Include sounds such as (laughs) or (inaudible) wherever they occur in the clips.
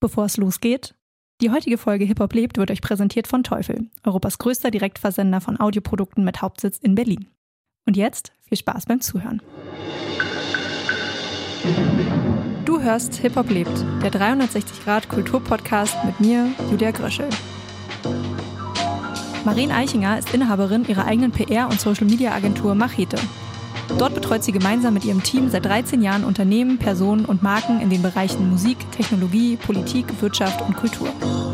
Bevor es losgeht, die heutige Folge Hip Hop lebt wird euch präsentiert von Teufel, Europas größter Direktversender von Audioprodukten mit Hauptsitz in Berlin. Und jetzt viel Spaß beim Zuhören. Du hörst Hip Hop lebt, der 360 Grad Kulturpodcast mit mir, Julia Gröschel. Marien Eichinger ist Inhaberin ihrer eigenen PR- und Social-Media-Agentur Machete Dort betreut sie gemeinsam mit ihrem Team seit 13 Jahren Unternehmen, Personen und Marken in den Bereichen Musik, Technologie, Politik, Wirtschaft und Kultur.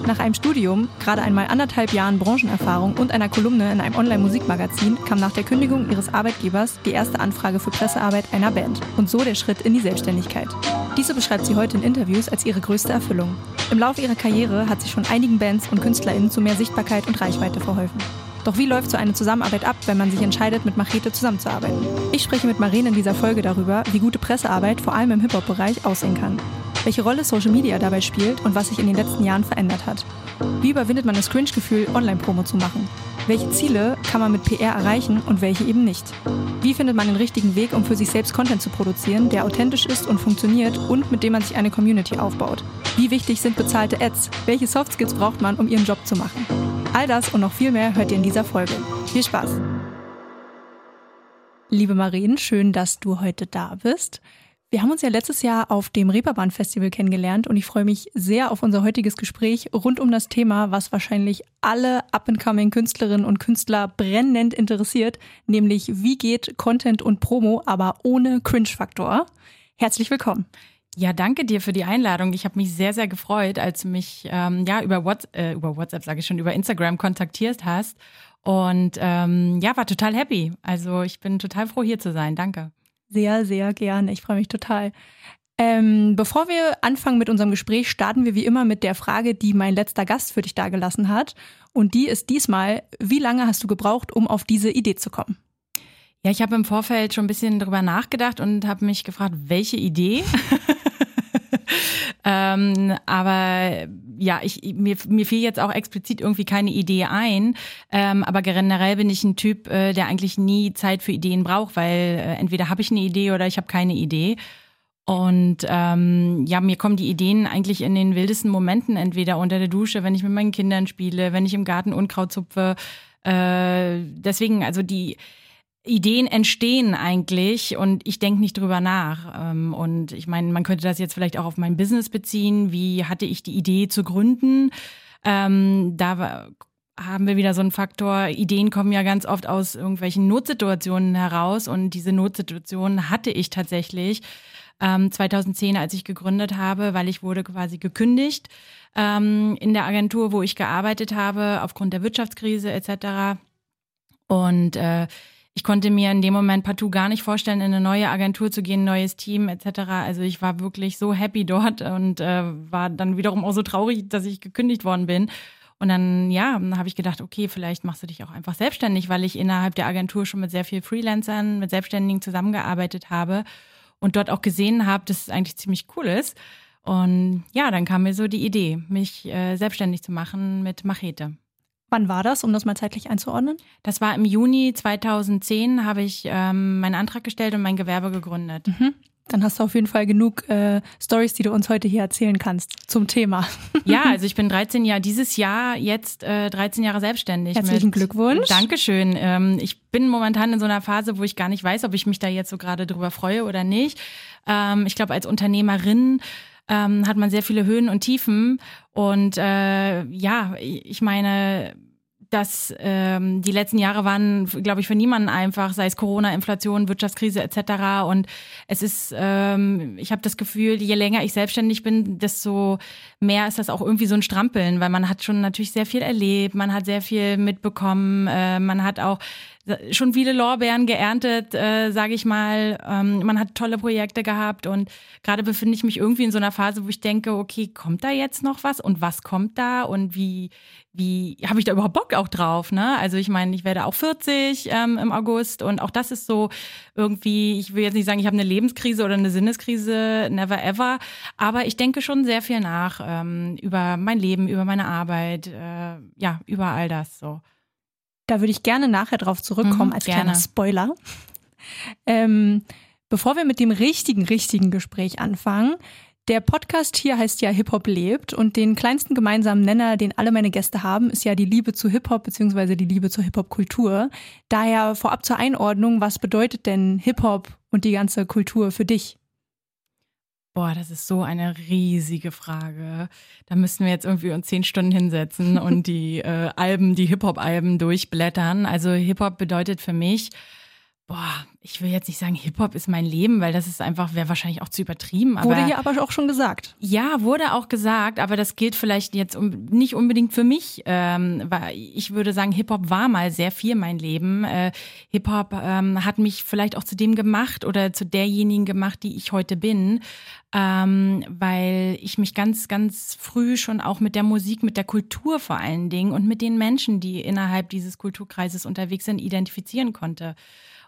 Nach einem Studium, gerade einmal anderthalb Jahren Branchenerfahrung und einer Kolumne in einem Online-Musikmagazin kam nach der Kündigung ihres Arbeitgebers die erste Anfrage für Pressearbeit einer Band und so der Schritt in die Selbstständigkeit. Diese beschreibt sie heute in Interviews als ihre größte Erfüllung. Im Laufe ihrer Karriere hat sie schon einigen Bands und KünstlerInnen zu mehr Sichtbarkeit und Reichweite verholfen. Doch wie läuft so eine Zusammenarbeit ab, wenn man sich entscheidet, mit Machete zusammenzuarbeiten? Ich spreche mit Marien in dieser Folge darüber, wie gute Pressearbeit vor allem im Hip-Hop-Bereich aussehen kann. Welche Rolle Social Media dabei spielt und was sich in den letzten Jahren verändert hat. Wie überwindet man das Cringe-Gefühl, Online-Promo zu machen? Welche Ziele kann man mit PR erreichen und welche eben nicht? Wie findet man den richtigen Weg, um für sich selbst Content zu produzieren, der authentisch ist und funktioniert und mit dem man sich eine Community aufbaut? Wie wichtig sind bezahlte Ads? Welche Softskills braucht man, um ihren Job zu machen? All das und noch viel mehr hört ihr in dieser Folge. Viel Spaß! Liebe Marien, schön, dass du heute da bist. Wir haben uns ja letztes Jahr auf dem Reeperbahn Festival kennengelernt und ich freue mich sehr auf unser heutiges Gespräch rund um das Thema, was wahrscheinlich alle up-and-coming Künstlerinnen und Künstler brennend interessiert, nämlich wie geht Content und Promo, aber ohne Cringe-Faktor. Herzlich willkommen. Ja, danke dir für die Einladung. Ich habe mich sehr, sehr gefreut, als du mich ähm, ja über, What, äh, über WhatsApp, sage ich schon, über Instagram kontaktiert hast. Und ähm, ja, war total happy. Also ich bin total froh, hier zu sein. Danke. Sehr, sehr gerne. Ich freue mich total. Ähm, bevor wir anfangen mit unserem Gespräch, starten wir wie immer mit der Frage, die mein letzter Gast für dich dagelassen hat. Und die ist diesmal, wie lange hast du gebraucht, um auf diese Idee zu kommen? Ja, ich habe im Vorfeld schon ein bisschen drüber nachgedacht und habe mich gefragt, welche Idee? (laughs) ähm, aber ja, ich, mir, mir fiel jetzt auch explizit irgendwie keine Idee ein. Ähm, aber generell bin ich ein Typ, äh, der eigentlich nie Zeit für Ideen braucht, weil äh, entweder habe ich eine Idee oder ich habe keine Idee. Und ähm, ja, mir kommen die Ideen eigentlich in den wildesten Momenten, entweder unter der Dusche, wenn ich mit meinen Kindern spiele, wenn ich im Garten Unkraut zupfe. Äh, deswegen, also die Ideen entstehen eigentlich und ich denke nicht drüber nach. Ähm, und ich meine, man könnte das jetzt vielleicht auch auf mein Business beziehen. Wie hatte ich die Idee zu gründen? Ähm, da haben wir wieder so einen Faktor. Ideen kommen ja ganz oft aus irgendwelchen Notsituationen heraus und diese Notsituation hatte ich tatsächlich 2010, ähm, als ich gegründet habe, weil ich wurde quasi gekündigt in der Agentur, wo ich gearbeitet habe, aufgrund der Wirtschaftskrise etc. Und äh, ich konnte mir in dem Moment partout gar nicht vorstellen, in eine neue Agentur zu gehen, neues Team etc. Also ich war wirklich so happy dort und äh, war dann wiederum auch so traurig, dass ich gekündigt worden bin. Und dann, ja, habe ich gedacht, okay, vielleicht machst du dich auch einfach selbstständig, weil ich innerhalb der Agentur schon mit sehr vielen Freelancern, mit Selbstständigen zusammengearbeitet habe und dort auch gesehen habe, dass es eigentlich ziemlich cool ist. Und ja, dann kam mir so die Idee, mich äh, selbstständig zu machen mit Machete. Wann war das, um das mal zeitlich einzuordnen? Das war im Juni 2010, habe ich ähm, meinen Antrag gestellt und mein Gewerbe gegründet. Mhm. Dann hast du auf jeden Fall genug äh, Stories, die du uns heute hier erzählen kannst zum Thema. (laughs) Ja, also ich bin (laughs) 13 Jahre, dieses Jahr jetzt äh, 13 Jahre selbstständig. Herzlichen mit, Glückwunsch. Dankeschön. Ähm, ich bin momentan in so einer Phase, wo ich gar nicht weiß, ob ich mich da jetzt so gerade drüber freue oder nicht. Ähm, ich glaube, als Unternehmerin ähm, hat man sehr viele Höhen und Tiefen. Und äh, ja, ich meine, dass ähm, die letzten Jahre waren, glaube ich, für niemanden einfach, sei es Corona, Inflation, Wirtschaftskrise etc. Und es ist, ähm, ich habe das Gefühl, je länger ich selbstständig bin, desto mehr ist das auch irgendwie so ein Strampeln, weil man hat schon natürlich sehr viel erlebt, man hat sehr viel mitbekommen, äh, man hat auch schon viele Lorbeeren geerntet, äh, sage ich mal. Ähm, man hat tolle Projekte gehabt und gerade befinde ich mich irgendwie in so einer Phase, wo ich denke, okay, kommt da jetzt noch was und was kommt da und wie wie habe ich da überhaupt Bock auch drauf? Ne? Also ich meine, ich werde auch 40 ähm, im August und auch das ist so irgendwie, ich will jetzt nicht sagen, ich habe eine Lebenskrise oder eine Sinneskrise, never ever, aber ich denke schon sehr viel nach ähm, über mein Leben, über meine Arbeit, äh, ja, über all das so. Da würde ich gerne nachher drauf zurückkommen, mhm, als gerne. kleiner Spoiler. (laughs) Ähm, bevor wir mit dem richtigen, richtigen Gespräch anfangen, Der Podcast hier heißt ja Hip-Hop lebt und den kleinsten gemeinsamen Nenner, den alle meine Gäste haben, ist ja die Liebe zu Hip-Hop bzw. die Liebe zur Hip-Hop-Kultur. Daher vorab zur Einordnung, was bedeutet denn Hip-Hop und die ganze Kultur für dich? Boah, das ist so eine riesige Frage. Da müssten wir jetzt irgendwie uns zehn Stunden hinsetzen und die (laughs) äh, Alben, die Hip-Hop-Alben durchblättern. Also Hip-Hop bedeutet für mich, boah, ich will jetzt nicht sagen, Hip-Hop ist mein Leben, weil das ist einfach, wäre wahrscheinlich auch zu übertrieben. Aber, wurde hier aber auch schon gesagt. Ja, wurde auch gesagt, aber das gilt vielleicht jetzt um, nicht unbedingt für mich. Ähm, weil ich würde sagen, Hip-Hop war mal sehr viel mein Leben. Äh, Hip-Hop ähm, hat mich vielleicht auch zu dem gemacht oder zu derjenigen gemacht, die ich heute bin. Ähm, weil ich mich ganz, ganz früh schon auch mit der Musik, mit der Kultur vor allen Dingen und mit den Menschen, die innerhalb dieses Kulturkreises unterwegs sind, identifizieren konnte.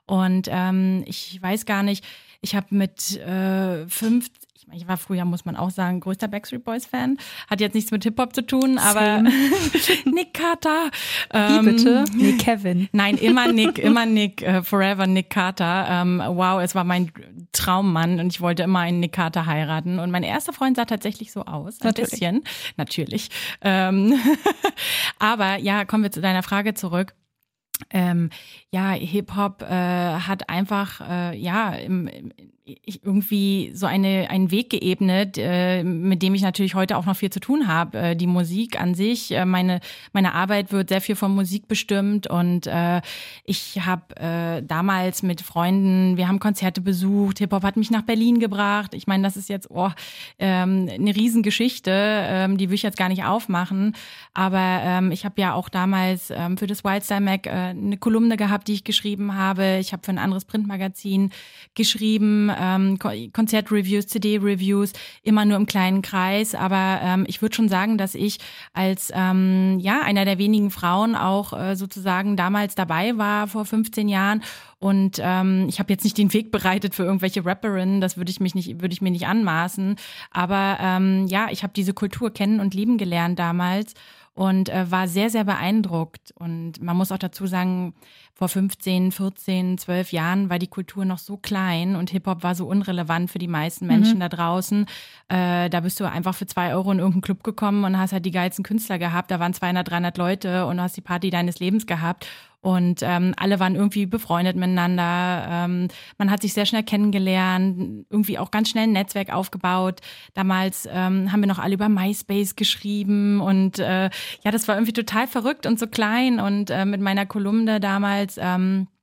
Und ähm, ich weiß gar nicht, ich habe mit äh, fünf, ich, mein, ich war früher, muss man auch sagen, größter Backstreet Boys Fan. Hat jetzt nichts mit Hip-Hop zu tun, aber (laughs) Nick Carter. Ähm, Wie bitte? Nick Kevin. Nein, immer Nick, (laughs) immer Nick, uh, forever Nick Carter. Ähm, wow, es war mein Traummann und ich wollte immer einen Nick Carter heiraten. Und mein erster Freund sah tatsächlich so aus. Ein natürlich. bisschen. Natürlich. Ähm, (laughs) aber ja, kommen wir zu deiner Frage zurück ähm, ja, Hip-Hop äh, hat einfach, äh, ja, im, im, irgendwie so eine, einen Weg geebnet, äh, mit dem ich natürlich heute auch noch viel zu tun habe. Äh, die Musik an sich, äh, meine, meine Arbeit wird sehr viel von Musik bestimmt und äh, ich habe äh, damals mit Freunden, wir haben Konzerte besucht, Hip-Hop hat mich nach Berlin gebracht. Ich meine, das ist jetzt oh, ähm, eine Riesengeschichte, ähm, die will ich jetzt gar nicht aufmachen, aber ähm, ich habe ja auch damals ähm, für das Wildstyle Mac äh, eine Kolumne gehabt, die ich geschrieben habe. Ich habe für ein anderes Printmagazin geschrieben, ähm, Konzertreviews, CD-Reviews, immer nur im kleinen Kreis. Aber ähm, ich würde schon sagen, dass ich als ähm, ja einer der wenigen Frauen auch äh, sozusagen damals dabei war vor 15 Jahren. Und ähm, ich habe jetzt nicht den Weg bereitet für irgendwelche Rapperinnen, das würde ich mich nicht, würde ich mir nicht anmaßen. Aber ähm, ja, ich habe diese Kultur kennen und lieben gelernt damals und äh, war sehr, sehr beeindruckt. Und man muss auch dazu sagen, vor 15, 14, 12 Jahren war die Kultur noch so klein und Hip-Hop war so unrelevant für die meisten Menschen mhm. da draußen. Äh, da bist du einfach für zwei Euro in irgendeinen Club gekommen und hast halt die geilsten Künstler gehabt. Da waren 200, 300 Leute und du hast die Party deines Lebens gehabt. Und ähm, alle waren irgendwie befreundet miteinander. Ähm, man hat sich sehr schnell kennengelernt, irgendwie auch ganz schnell ein Netzwerk aufgebaut. Damals ähm, haben wir noch alle über MySpace geschrieben und äh, ja, das war irgendwie total verrückt und so klein. Und äh, mit meiner Kolumne damals ähm, ich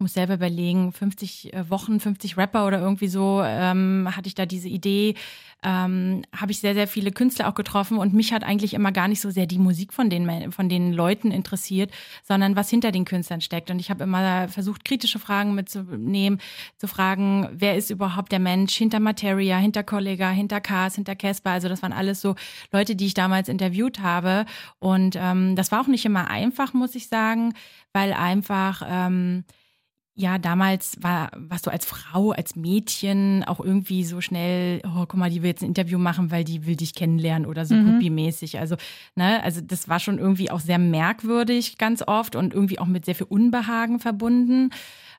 muss selber überlegen, 50 äh, Wochen, 50 Rapper oder irgendwie so, ähm, hatte ich da diese Idee, ähm, habe ich sehr, sehr viele Künstler auch getroffen und mich hat eigentlich immer gar nicht so sehr die Musik von den, von den Leuten interessiert, sondern was hinter den Künstlern steckt. Und ich habe immer versucht, kritische Fragen mitzunehmen, zu fragen, wer ist überhaupt der Mensch hinter Materia, hinter Kollega, hinter Cars, hinter Casper. Also das waren alles so Leute, die ich damals interviewt habe. Und ähm, das war auch nicht immer einfach, muss ich sagen, weil einfach ähm, ja, damals war, warst du als Frau, als Mädchen auch irgendwie so schnell, oh, guck mal, die will jetzt ein Interview machen, weil die will dich kennenlernen oder so mhm. mäßig Also, ne, also das war schon irgendwie auch sehr merkwürdig ganz oft und irgendwie auch mit sehr viel Unbehagen verbunden.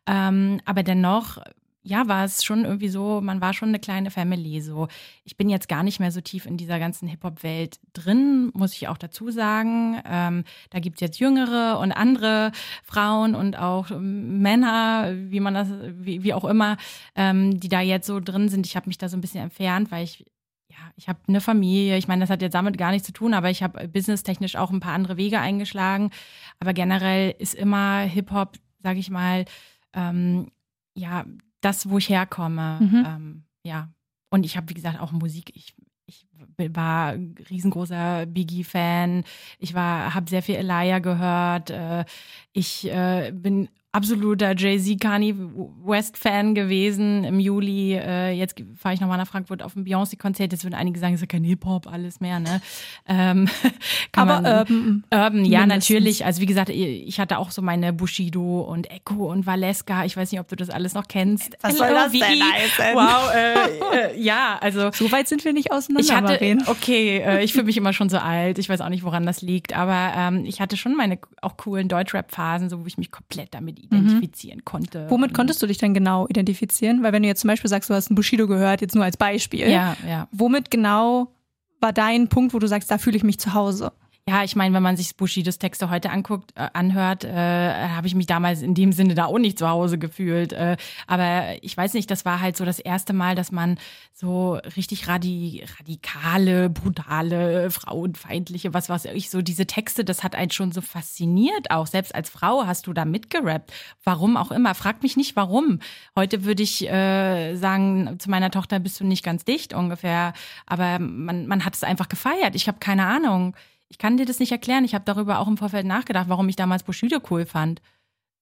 Ähm, aber dennoch ja, war es schon irgendwie so, man war schon eine kleine Family. So, ich bin jetzt gar nicht mehr so tief in dieser ganzen Hip-Hop-Welt drin, muss ich auch dazu sagen. Ähm, da gibt es jetzt jüngere und andere Frauen und auch Männer, wie man das, wie, wie auch immer, ähm, die da jetzt so drin sind. Ich habe mich da so ein bisschen entfernt, weil ich ja, ich habe eine Familie. Ich meine, das hat jetzt damit gar nichts zu tun, aber ich habe businesstechnisch auch ein paar andere Wege eingeschlagen. Aber generell ist immer Hip-Hop, sage ich mal, ähm, ja, das, wo ich herkomme. Mhm. Ähm, ja. Und ich habe, wie gesagt, auch Musik. Ich, ich war riesengroßer Biggie-Fan. Ich war, habe sehr viel Elia gehört. Äh, ich äh, bin absoluter Jay-Z Kanye West Fan gewesen im Juli. Äh, jetzt fahre ich nochmal nach Frankfurt auf ein Beyoncé-Konzert. Jetzt würden einige sagen, es ist ja kein Hip-Hop, alles mehr, ne? Ähm, (laughs) Aber man, Urban. Urban, ja, mindestens. natürlich. Also wie gesagt, ich hatte auch so meine Bushido und Echo und Valeska. Ich weiß nicht, ob du das alles noch kennst. Was soll das denn heißen? Wow, äh, (laughs) äh, ja, also. So weit sind wir nicht auseinander. Ich hatte reden. Okay, äh, ich fühle mich immer schon so alt. Ich weiß auch nicht, woran das liegt. Aber ähm, ich hatte schon meine auch coolen Deutschrap-Phasen, so wo ich mich komplett damit identifizieren mhm. konnte. Womit konntest du dich denn genau identifizieren? Weil wenn du jetzt zum Beispiel sagst, du hast einen Bushido gehört, jetzt nur als Beispiel. Ja, ja. Womit genau war dein Punkt, wo du sagst, da fühle ich mich zu Hause? Ja, ich meine, wenn man sich Bushidos Texte heute anguckt, äh, anhört, äh, habe ich mich damals in dem Sinne da auch nicht zu Hause gefühlt. Äh, aber ich weiß nicht, das war halt so das erste Mal, dass man so richtig radi radikale, brutale, frauenfeindliche, was weiß ich, so diese Texte, das hat einen schon so fasziniert auch. Selbst als Frau hast du da mitgerappt. Warum auch immer. Frag mich nicht, warum. Heute würde ich äh, sagen, zu meiner Tochter bist du nicht ganz dicht ungefähr. Aber man, man hat es einfach gefeiert. Ich habe keine Ahnung. Ich kann dir das nicht erklären. Ich habe darüber auch im Vorfeld nachgedacht, warum ich damals Bushido cool fand.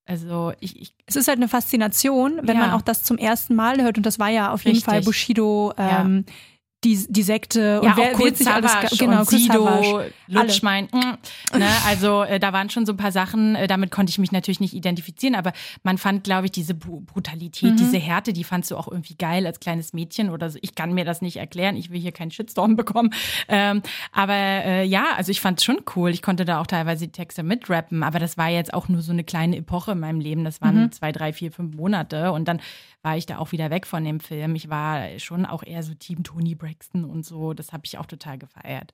Also ich, ich es ist halt eine Faszination, wenn ja. man auch das zum ersten Mal hört und das war ja auf jeden Fall Bushido ähm, ja die, die Sekte ja, und wer wird sich alles genau und Sido, Lutschmein, mm, ne, also äh, da waren schon so ein paar Sachen, äh, damit konnte ich mich natürlich nicht identifizieren, aber man fand, glaube ich, diese Brutalität, mhm. diese Härte, die fandst du auch irgendwie geil als kleines Mädchen oder so. Ich kann mir das nicht erklären, ich will hier keinen Shitstorm (laughs) bekommen, ähm, aber äh, ja, also ich fand es schon cool. Ich konnte da auch teilweise die Texte mitrappen, aber das war jetzt auch nur so eine kleine Epoche in meinem Leben. Das waren mhm. zwei, drei, vier, fünf Monate und dann war ich da auch wieder weg von dem Film. Ich war schon auch eher so Team Tony Braxton und so. Das habe ich auch total gefeiert.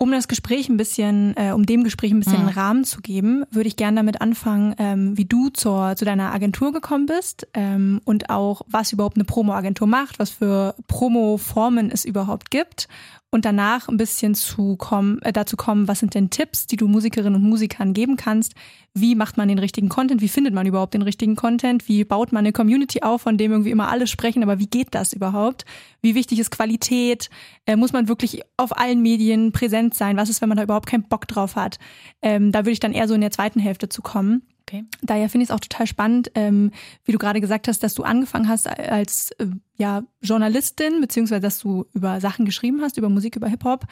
Um das Gespräch ein bisschen, äh, um dem Gespräch ein bisschen mhm. einen Rahmen zu geben, würde ich gerne damit anfangen, ähm, wie du zur, zu deiner Agentur gekommen bist ähm, und auch, was überhaupt eine Promo-Agentur macht, was für Promo-Formen es überhaupt gibt und danach ein bisschen zu kommen, äh, dazu kommen, was sind denn Tipps, die du Musikerinnen und Musikern geben kannst? Wie macht man den richtigen Content? Wie findet man überhaupt den richtigen Content? Wie baut man eine Community auf, von dem irgendwie immer alle sprechen? Aber wie geht das überhaupt? Wie wichtig ist Qualität? Äh, muss man wirklich auf allen Medien präsent sein? Was ist, wenn man da überhaupt keinen Bock drauf hat? Ähm, da würde ich dann eher so in der zweiten Hälfte zu kommen. Okay. Daher finde ich es auch total spannend, ähm, wie du gerade gesagt hast, dass du angefangen hast als äh, ja, Journalistin, beziehungsweise dass du über Sachen geschrieben hast, über Musik, über Hip-Hop.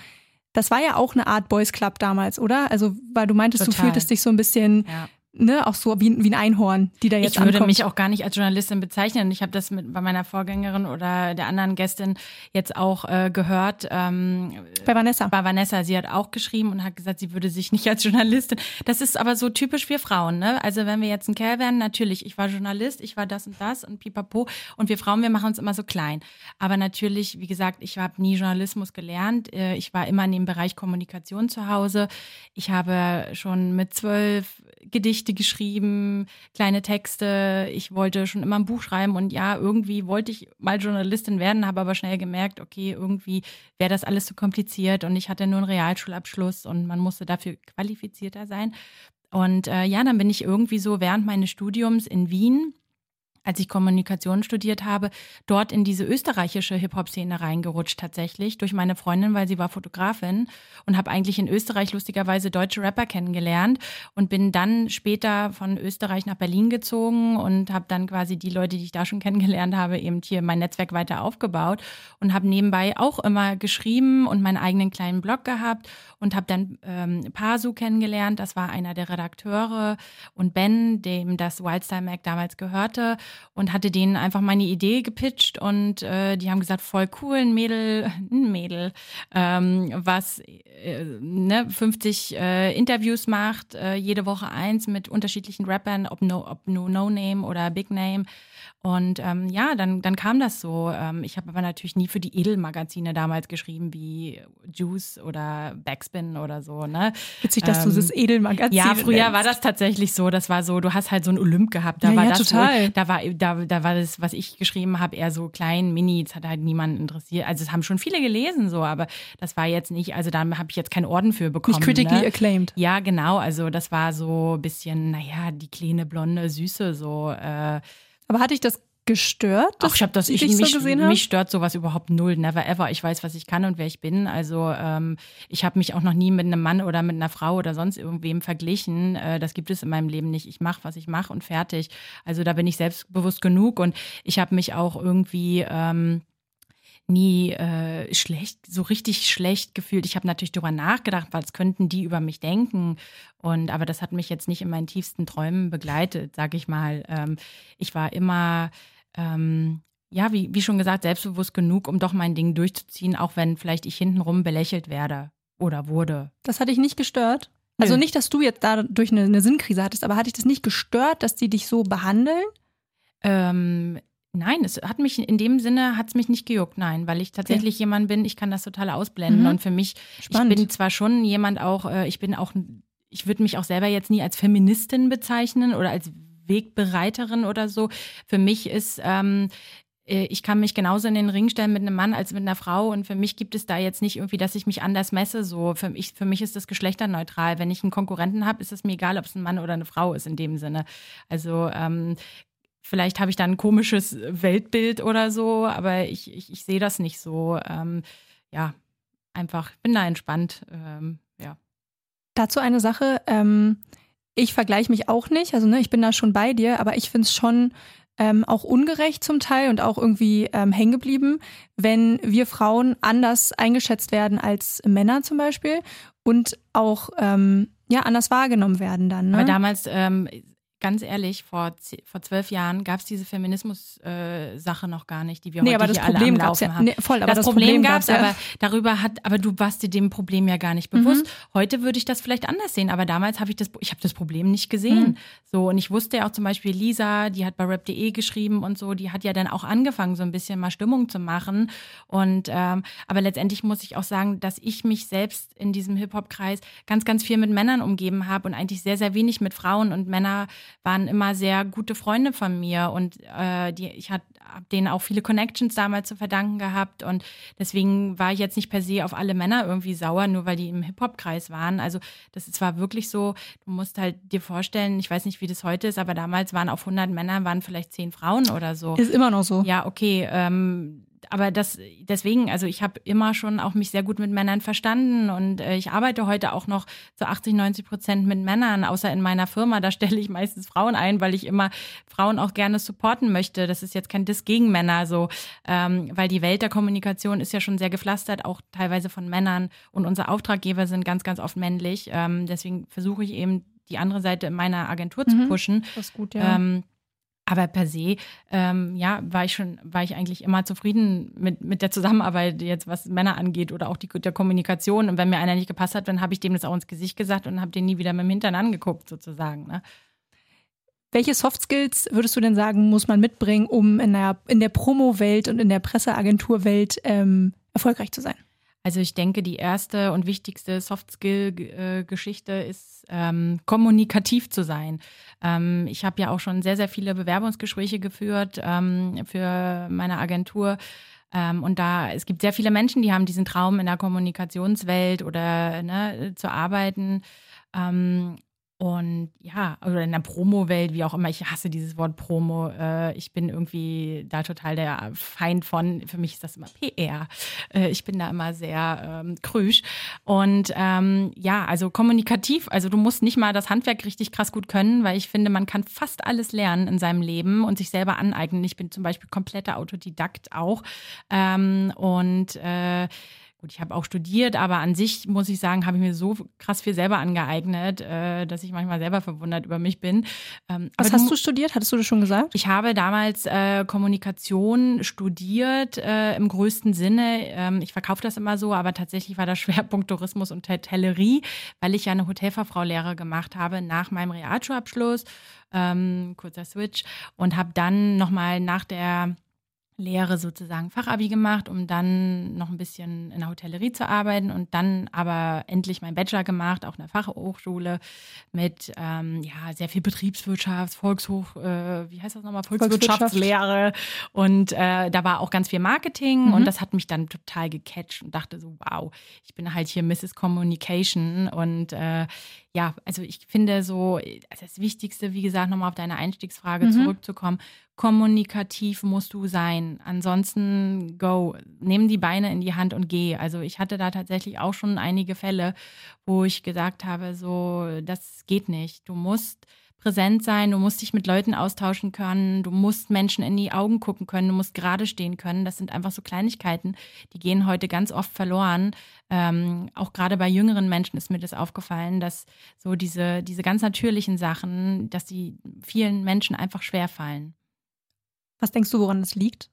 Das war ja auch eine Art Boys Club damals, oder? Also, weil du meintest, total. du fühltest dich so ein bisschen ja ne, auch so wie, wie ein Einhorn, die da jetzt Ich würde ankommt. mich auch gar nicht als Journalistin bezeichnen. Ich habe das mit bei meiner Vorgängerin oder der anderen Gästin jetzt auch äh, gehört. Ähm, bei Vanessa. Bei Vanessa. Sie hat auch geschrieben und hat gesagt, sie würde sich nicht als Journalistin. Das ist aber so typisch für Frauen. Ne? Also wenn wir jetzt ein Kerl wären, natürlich, ich war Journalist, ich war das und das und pipapo. Und wir Frauen, wir machen uns immer so klein. Aber natürlich, wie gesagt, ich habe nie Journalismus gelernt. Äh, ich war immer in dem Bereich Kommunikation zu Hause. Ich habe schon mit zwölf Gedichte geschrieben, kleine Texte. Ich wollte schon immer ein Buch schreiben und ja, irgendwie wollte ich mal Journalistin werden, habe aber schnell gemerkt, okay, irgendwie wäre das alles zu kompliziert und ich hatte nur einen Realschulabschluss und man musste dafür qualifizierter sein. Und äh, ja, dann bin ich irgendwie so während meines Studiums in Wien als ich Kommunikation studiert habe, dort in diese österreichische Hip-Hop-Szene reingerutscht tatsächlich durch meine Freundin, weil sie war Fotografin und habe eigentlich in Österreich lustigerweise deutsche Rapper kennengelernt und bin dann später von Österreich nach Berlin gezogen und habe dann quasi die Leute, die ich da schon kennengelernt habe, eben hier mein Netzwerk weiter aufgebaut und habe nebenbei auch immer geschrieben und meinen eigenen kleinen Blog gehabt und habe dann ähm, Pasu kennengelernt, das war einer der Redakteure und Ben, dem das Wildstyle Mag damals gehörte und hatte denen einfach meine Idee gepitcht und äh, die haben gesagt, voll cool, ein Mädel, (laughs) ein Mädel, ähm, was äh, ne, 50 äh, Interviews macht, äh, jede Woche eins mit unterschiedlichen Rappern, ob No, ob no, no Name oder Big Name. Und ähm, ja, dann, dann kam das so. Ähm, ich habe aber natürlich nie für die Edelmagazine damals geschrieben, wie Juice oder Backspin oder so. Ne? Witzig, dass ähm, du das Edelmagazin Ja, früher nennst. war das tatsächlich so. Das war so, du hast halt so ein Olymp gehabt. Da ja, war ja, das total. So, da war, da, da war das, was ich geschrieben habe, eher so klein, mini. Das hat halt niemanden interessiert. Also es haben schon viele gelesen, so, aber das war jetzt nicht, also da habe ich jetzt keinen Orden für bekommen. Nicht critically ne? acclaimed. Ja, genau. Also das war so ein bisschen, naja, die kleine, blonde, süße, so. Äh, aber hatte ich das gestört? Ach, ich habe das, ich, mich, so gesehen mich stört sowas überhaupt null, never ever. Ich weiß, was ich kann und wer ich bin. Also ähm, ich habe mich auch noch nie mit einem Mann oder mit einer Frau oder sonst irgendwem verglichen. Äh, das gibt es in meinem Leben nicht. Ich mache, was ich mache und fertig. Also da bin ich selbstbewusst genug und ich habe mich auch irgendwie ähm, nie äh, schlecht, so richtig schlecht gefühlt. Ich habe natürlich darüber nachgedacht, was könnten die über mich denken. Und aber das hat mich jetzt nicht in meinen tiefsten Träumen begleitet, sag ich mal. Ähm, ich war immer ähm, ja, wie, wie schon gesagt, selbstbewusst genug, um doch mein Ding durchzuziehen, auch wenn vielleicht ich hintenrum belächelt werde oder wurde. Das hat dich nicht gestört? Also Nö. nicht, dass du jetzt dadurch eine, eine Sinnkrise hattest, aber hat dich das nicht gestört, dass die dich so behandeln? Ähm, nein, es hat mich in dem Sinne hat es mich nicht gejuckt, nein, weil ich tatsächlich jemand bin, ich kann das total ausblenden. Mhm. Und für mich, Spannend. ich bin zwar schon jemand auch, äh, ich bin auch, ich würde mich auch selber jetzt nie als Feministin bezeichnen oder als Wegbereiterin oder so. Für mich ist ähm, äh, ich kann mich genauso in den Ring stellen mit einem Mann als mit einer Frau und für mich gibt es da jetzt nicht irgendwie, dass ich mich anders messe. So für mich, für mich ist das geschlechterneutral. Wenn ich einen Konkurrenten habe, ist es mir egal, ob es ein Mann oder eine Frau ist in dem Sinne. Also ähm, vielleicht habe ich da ein komisches Weltbild oder so, aber ich, ich, ich sehe das nicht so. Ähm, ja, einfach bin da entspannt. Ähm, ja. Dazu eine Sache. Ähm, ich vergleiche mich auch nicht. Also ne, ich bin da schon bei dir, aber ich finde es schon ähm, auch ungerecht zum Teil und auch irgendwie ähm, hängen geblieben, wenn wir Frauen anders eingeschätzt werden als Männer zum Beispiel und auch ähm, ja anders wahrgenommen werden dann. Ne? Aber damals, ähm, ganz ehrlich, vor, vor zwölf Jahren gab es diese Feminismus-Sache noch gar nicht, die wir nee, heute aber das hier alle Problem am gab es Laufen ja. haben. Nee, voll, aber das, das, Problem, gab gab's es, ja. aber darüber hat, aber du warst dir dem Problem ja gar nicht bewusst. Heute würde ich das vielleicht anders sehen, aber damals habe ich das, ich habe das Problem nicht gesehen. Mhm. So und ich wusste ja auch zum Beispiel Lisa, die hat bei rap.de geschrieben und so, die hat ja dann auch angefangen, so ein bisschen mal Stimmung zu machen. Und ähm, aber letztendlich muss ich auch sagen, dass ich mich selbst in diesem Hip-Hop-Kreis ganz, ganz viel mit Männern umgeben habe und eigentlich sehr, sehr wenig mit Frauen. Und Männer waren immer sehr gute Freunde von mir und äh, die, ich habe hab denen auch viele Connections damals zu verdanken gehabt. Und deswegen war ich jetzt nicht per se auf alle Männer irgendwie sauer, nur weil die im Hip-Hop-Kreis waren. Also das ist- war wirklich so, du musst halt dir vorstellen, ich weiß nicht, wie das heute ist, aber damals waren auf 100 Männer, waren vielleicht 10 Frauen oder so. Ist immer noch so. Ja, okay. Ähm, aber das deswegen, also ich habe immer schon auch mich sehr gut mit Männern verstanden und äh, ich arbeite heute auch noch zu 80, 90 Prozent mit Männern, außer in meiner Firma. Da (laughs) stelle ich meistens Frauen ein, weil ich immer Frauen auch gerne supporten möchte. Das ist jetzt kein Diss gegen Männer so, ähm, weil die Welt der Kommunikation ist ja schon sehr gepflastert, auch teilweise von Männern und unsere Auftraggeber sind ganz, ganz oft männlich. Ähm, deswegen versuche ich eben die andere Seite in meiner Agentur zu Mhm. pushen. Das ist gut, ja. Ähm, aber per se, ähm, ja, war ich schon, war ich eigentlich immer zufrieden mit, mit der Zusammenarbeit jetzt, was Männer angeht oder auch die der Kommunikation. Und wenn mir einer nicht gepasst hat, dann habe ich dem das auch ins Gesicht gesagt und habe den nie wieder mit dem Hintern angeguckt, sozusagen. Ne? Welche Soft Skills würdest du denn sagen, muss man mitbringen, um in der, in der Promo-Welt und in der Presseagentur-Welt ähm, erfolgreich zu sein? Also ich denke, die erste und wichtigste Soft-Skill-Geschichte ist, ähm, kommunikativ zu sein. Ähm, ich habe ja auch schon sehr, sehr viele Bewerbungsgespräche geführt ähm, für meine Agentur. Ähm, und da, es gibt sehr viele Menschen, die haben diesen Traum in der Kommunikationswelt oder ne, zu arbeiten. Ähm, und ja, oder in der Promo-Welt, wie auch immer, ich hasse dieses Wort Promo. Äh, ich bin irgendwie da total der Feind von. Für mich ist das immer PR. Äh, ich bin da immer sehr ähm, krüsch. Und ähm, ja, also kommunikativ, also du musst nicht mal das Handwerk richtig krass gut können, weil ich finde, man kann fast alles lernen in seinem Leben und sich selber aneignen. Ich bin zum Beispiel kompletter Autodidakt auch. Ähm, und äh, Gut, ich habe auch studiert, aber an sich muss ich sagen, habe ich mir so krass viel selber angeeignet, äh, dass ich manchmal selber verwundert über mich bin. Ähm, Was hast du studiert? Hattest du das schon gesagt? ich habe damals äh, Kommunikation studiert äh, im größten Sinne. Ähm, ich verkaufe das immer so, aber tatsächlich war der (laughs) Schwerpunkt Tourismus und Hotellerie, weil ich ja eine Hotelfachfrau-Lehre gemacht habe nach meinem Realschulabschluss, ähm, kurzer Switch, und habe dann nochmal nach der Lehre sozusagen Fachabi gemacht, um dann noch ein bisschen in der Hotellerie zu arbeiten und dann aber endlich meinen Bachelor gemacht, auch in der Fachhochschule mit ähm, ja sehr viel Betriebswirtschaft, Volkshoch, äh, wie heißt das nochmal, Volkswirtschaftslehre und äh, da war auch ganz viel Marketing Mhm. und das hat mich dann total gecatcht und dachte so, wow, ich bin halt hier Mrs. Communication und äh, ja, also ich finde so, also das Wichtigste, wie gesagt, nochmal auf deine Einstiegsfrage Mhm. zurückzukommen, kommunikativ musst du sein. Ansonsten go, nimm die Beine in die Hand und geh. Also ich hatte da tatsächlich auch schon einige Fälle, wo ich gesagt habe, so, das geht nicht. Du musst präsent sein, du musst dich mit Leuten austauschen können, du musst Menschen in die Augen gucken können, du musst gerade stehen können. Das sind einfach so Kleinigkeiten, die gehen heute ganz oft verloren. Ähm, auch gerade bei jüngeren Menschen ist mir das aufgefallen, dass so diese, diese ganz natürlichen Sachen, dass die vielen Menschen einfach schwer fallen. Was denkst du, woran das liegt?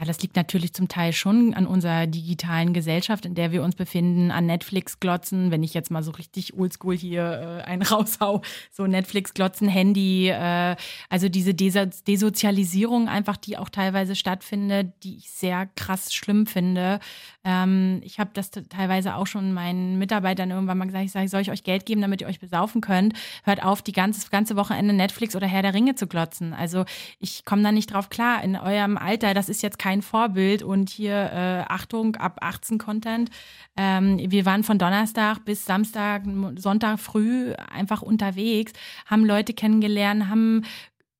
Ja, das liegt natürlich zum Teil schon an unserer digitalen Gesellschaft, in der wir uns befinden, an Netflix glotzen, wenn ich jetzt mal so richtig oldschool hier äh, einen (laughs) raushau, so Netflix glotzen, Handy, äh, also diese Des Desozialisierung einfach, die auch teilweise stattfindet, die ich sehr krass schlimm finde. Ähm, ich habe das teilweise auch schon meinen Mitarbeitern irgendwann mal gesagt, ich sage, soll ich euch Geld geben, damit ihr euch besaufen könnt? Hört auf, die ganze, ganze Wochenende Netflix oder Herr der Ringe zu glotzen. Also ich komme da nicht drauf klar. In eurem Alter, das ist jetzt kein kein Vorbild und hier äh, Achtung ab 18 Content. Ähm, wir waren von Donnerstag bis Samstag, Sonntag früh einfach unterwegs, haben Leute kennengelernt, haben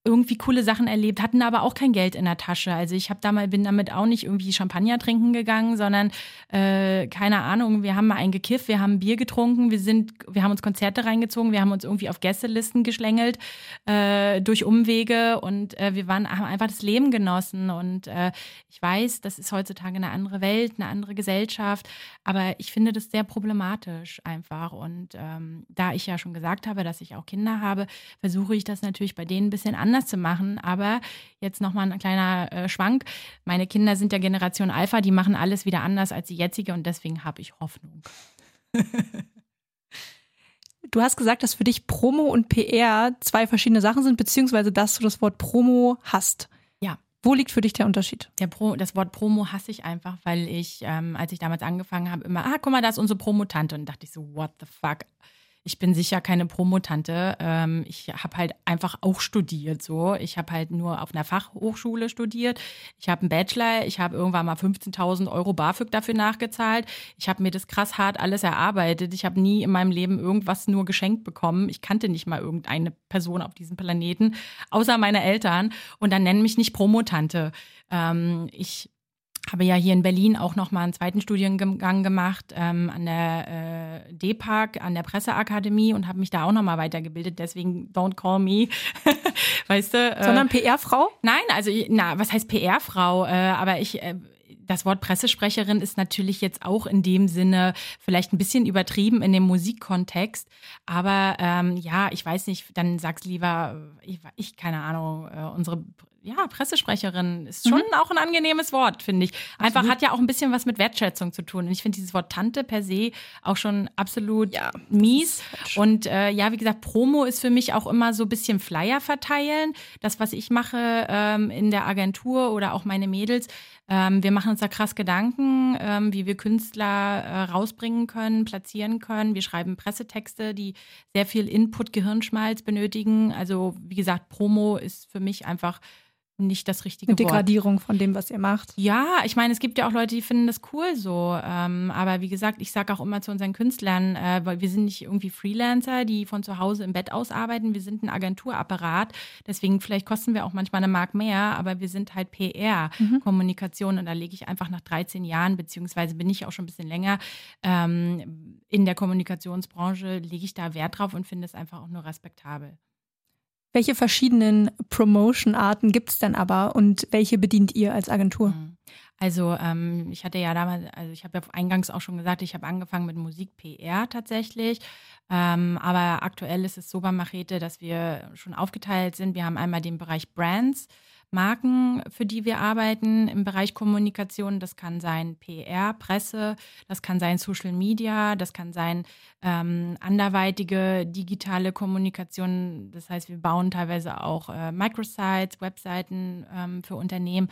irgendwie coole Sachen erlebt, hatten aber auch kein Geld in der Tasche. Also ich habe da mal, bin damit auch nicht irgendwie Champagner trinken gegangen, sondern äh, keine Ahnung, wir haben mal einen gekifft, wir haben Bier getrunken, wir sind, wir haben uns Konzerte reingezogen, wir haben uns irgendwie auf Gästelisten geschlängelt äh, durch Umwege und äh, wir waren, haben einfach das Leben genossen. Und äh, ich weiß, das ist heutzutage eine andere Welt, eine andere Gesellschaft, aber ich finde das sehr problematisch einfach. Und ähm, da ich ja schon gesagt habe, dass ich auch Kinder habe, versuche ich das natürlich bei denen ein bisschen anders anders zu machen. Aber jetzt nochmal ein kleiner äh, Schwank. Meine Kinder sind der Generation Alpha, die machen alles wieder anders als die jetzige und deswegen habe ich Hoffnung. (laughs) Du hast gesagt, dass für dich Promo und PR zwei verschiedene Sachen sind, beziehungsweise dass du das Wort Promo hast. Ja. Wo liegt für dich der Unterschied? Der Pro, das Wort Promo hasse ich einfach, weil ich, ähm, als ich damals angefangen habe, immer, ah, guck mal, da ist unsere Promotante. Und dachte ich so, what the fuck? Ich bin sicher keine Promotante. Ähm, ich habe halt einfach auch studiert so. Ich habe halt nur auf einer Fachhochschule studiert. Ich habe einen Bachelor. Ich habe irgendwann mal 15.000 Euro BAföG dafür nachgezahlt. Ich habe mir das krass hart alles erarbeitet. Ich habe nie in meinem Leben irgendwas nur geschenkt bekommen. Ich kannte nicht mal irgendeine Person auf diesem Planeten, außer meine Eltern. Und dann nennen mich nicht Promotante. Ähm, ich habe ja hier in Berlin auch noch mal einen zweiten Studiengang gemacht ähm, an der äh, DEPAG, an der Presseakademie und habe mich da auch noch mal weitergebildet. Deswegen don't call me, (laughs) weißt du? Äh, Sondern PR-Frau? Nein, also na, was heißt PR-Frau? Äh, aber ich äh, das Wort Pressesprecherin ist natürlich jetzt auch in dem Sinne vielleicht ein bisschen übertrieben in dem Musikkontext. Aber ähm, ja, ich weiß nicht, dann sag's lieber, ich, ich keine Ahnung, äh, unsere ja, Pressesprecherin ist schon mhm. auch ein angenehmes Wort, finde ich. Einfach absolut. hat ja auch ein bisschen was mit Wertschätzung zu tun. Und ich finde dieses Wort Tante per se auch schon absolut ja, mies. Und äh, ja, wie gesagt, Promo ist für mich auch immer so ein bisschen Flyer verteilen. Das, was ich mache ähm, in der Agentur oder auch meine Mädels, ähm, wir machen uns da krass Gedanken, ähm, wie wir Künstler äh, rausbringen können, platzieren können. Wir schreiben Pressetexte, die sehr viel Input, Gehirnschmalz benötigen. Also wie gesagt, Promo ist für mich einfach nicht das richtige Eine Degradierung Wort. von dem, was ihr macht. Ja, ich meine, es gibt ja auch Leute, die finden das cool so. Ähm, aber wie gesagt, ich sage auch immer zu unseren Künstlern, äh, weil wir sind nicht irgendwie Freelancer, die von zu Hause im Bett aus arbeiten. Wir sind ein Agenturapparat. Deswegen vielleicht kosten wir auch manchmal eine Mark mehr, aber wir sind halt PR, mhm. Kommunikation. Und da lege ich einfach nach 13 Jahren, beziehungsweise bin ich auch schon ein bisschen länger ähm, in der Kommunikationsbranche, lege ich da Wert drauf und finde es einfach auch nur respektabel. Welche verschiedenen Promotion-Arten gibt es denn aber und welche bedient ihr als Agentur? Mhm. Also ähm, ich hatte ja damals, also ich habe ja eingangs auch schon gesagt, ich habe angefangen mit Musik PR tatsächlich. Ähm, aber aktuell ist es so bei Machete, dass wir schon aufgeteilt sind. Wir haben einmal den Bereich Brands. Marken, für die wir arbeiten im Bereich Kommunikation. Das kann sein PR, Presse, das kann sein Social Media, das kann sein ähm, anderweitige digitale Kommunikation. Das heißt, wir bauen teilweise auch äh, Microsites, Webseiten ähm, für Unternehmen.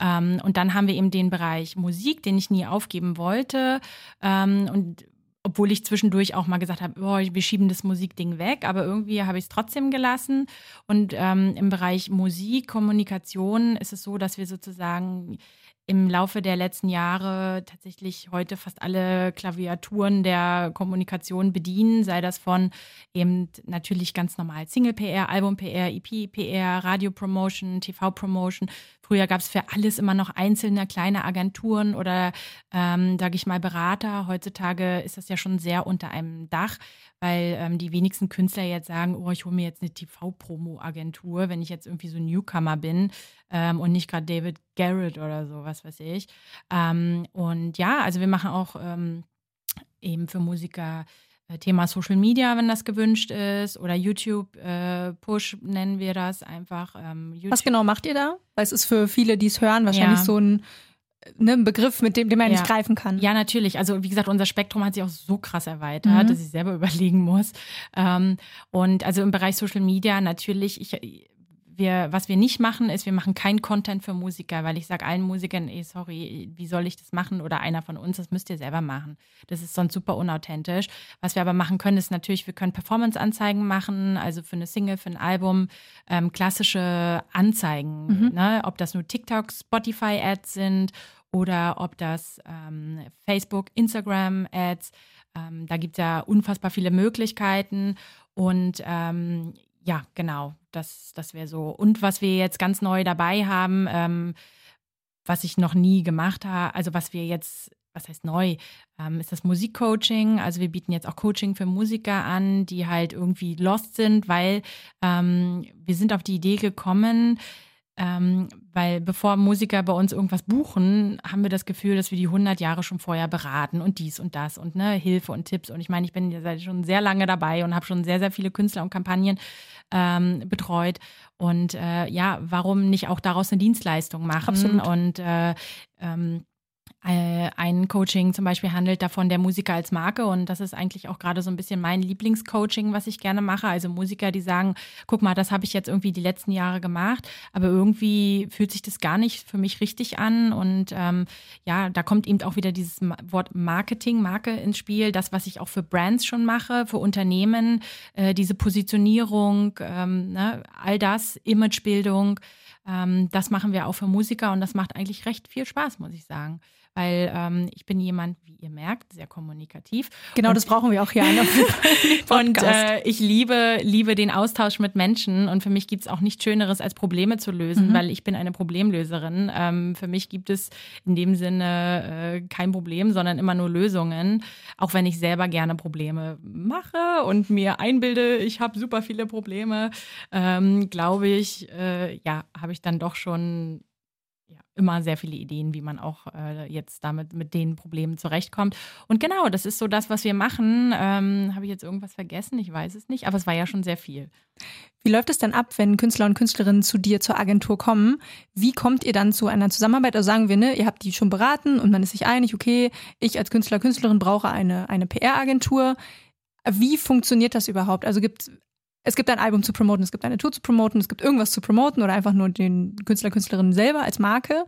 Ähm, und dann haben wir eben den Bereich Musik, den ich nie aufgeben wollte. Ähm, und obwohl ich zwischendurch auch mal gesagt habe, oh, wir schieben das Musikding weg, aber irgendwie habe ich es trotzdem gelassen. Und ähm, im Bereich Musik, Kommunikation ist es so, dass wir sozusagen im Laufe der letzten Jahre tatsächlich heute fast alle Klaviaturen der Kommunikation bedienen, sei das von eben natürlich ganz normal Single-PR, Album-PR, EP-PR, Radio-Promotion, TV-Promotion. Früher gab es für alles immer noch einzelne kleine Agenturen oder, ähm, sage ich mal, Berater. Heutzutage ist das ja schon sehr unter einem Dach weil ähm, die wenigsten Künstler jetzt sagen, oh, ich hole mir jetzt eine TV-Promo-Agentur, wenn ich jetzt irgendwie so Newcomer bin ähm, und nicht gerade David Garrett oder so, was weiß ich. Ähm, und ja, also wir machen auch ähm, eben für Musiker Thema Social Media, wenn das gewünscht ist, oder YouTube äh, Push nennen wir das einfach. Ähm, Was genau macht ihr da? Weil es ist für viele, die es hören, wahrscheinlich ja. so ein ne, Begriff, mit dem, den man ja. nicht greifen kann. Ja, natürlich. Also wie gesagt, unser Spektrum hat sich auch so krass erweitert, mhm. dass ich selber (laughs) überlegen muss. Ähm, und also im Bereich Social Media natürlich, ich wir, was wir nicht machen, ist, wir machen keinen Content für Musiker, weil ich sage allen Musikern, ey, sorry, wie soll ich das machen? Oder einer von uns, das müsst ihr selber machen. Das ist sonst super unauthentisch. Was wir aber machen können, ist natürlich, wir können Performance-Anzeigen machen, also für eine Single, für ein Album, ähm, klassische Anzeigen, mhm. ne? ob das nur TikTok, Spotify-Ads sind oder ob das ähm, Facebook, Instagram-Ads, ähm, da gibt es ja unfassbar viele Möglichkeiten. Und ähm, ja, genau, das, das wäre so. Und was wir jetzt ganz neu dabei haben, ähm, was ich noch nie gemacht habe, also was wir jetzt, was heißt neu, ähm, ist das Musikcoaching. Also wir bieten jetzt auch Coaching für Musiker an, die halt irgendwie lost sind, weil ähm, wir sind auf die Idee gekommen, ähm, weil bevor Musiker bei uns irgendwas buchen, haben wir das Gefühl, dass wir die 100 Jahre schon vorher beraten und dies und das und ne, Hilfe und Tipps. Und ich meine, ich bin ja schon sehr lange dabei und habe schon sehr, sehr viele Künstler und Kampagnen ähm, betreut. Und äh, ja, warum nicht auch daraus eine Dienstleistung machen? Absolut. Und äh, ähm, äh, ein Coaching zum Beispiel handelt davon der Musiker als Marke. Und das ist eigentlich auch gerade so ein bisschen mein Lieblingscoaching, was ich gerne mache. Also Musiker, die sagen, guck mal, das habe ich jetzt irgendwie die letzten Jahre gemacht, aber irgendwie fühlt sich das gar nicht für mich richtig an. Und ähm, ja, da kommt eben auch wieder dieses Wort Marketing, Marke ins Spiel, das, was ich auch für Brands schon mache, für Unternehmen, äh, diese Positionierung, ähm, ne, all das, Imagebildung. Ähm, das machen wir auch für Musiker. Und das macht eigentlich recht viel Spaß, muss ich sagen weil ähm, ich bin jemand, wie ihr merkt, sehr kommunikativ. Genau, und, das brauchen wir auch hier (laughs) und äh, ich liebe, liebe den Austausch mit Menschen und für mich gibt es auch nichts Schöneres, als Probleme zu lösen, mhm. weil ich bin eine Problemlöserin. Ähm, für mich gibt es in dem Sinne äh, kein Problem, sondern immer nur Lösungen, auch wenn ich selber gerne Probleme mache und mir einbilde, ich habe super viele Probleme, ähm, glaube ich, äh, ja, habe ich dann doch schon immer sehr viele Ideen, wie man auch äh, jetzt damit mit den Problemen zurechtkommt. Und genau, das ist so das, was wir machen. Ähm, Habe ich jetzt irgendwas vergessen? Ich weiß es nicht, aber es war ja schon sehr viel. Wie läuft es dann ab, wenn Künstler und Künstlerinnen zu dir zur Agentur kommen? Wie kommt ihr dann zu einer Zusammenarbeit? Also sagen wir, ne, ihr habt die schon beraten und man ist sich einig, okay, ich als Künstler, Künstlerin brauche eine, eine PR-Agentur. Wie funktioniert das überhaupt? Also gibt es gibt ein Album zu promoten, es gibt eine Tour zu promoten, es gibt irgendwas zu promoten oder einfach nur den Künstler, Künstlerin selber als Marke.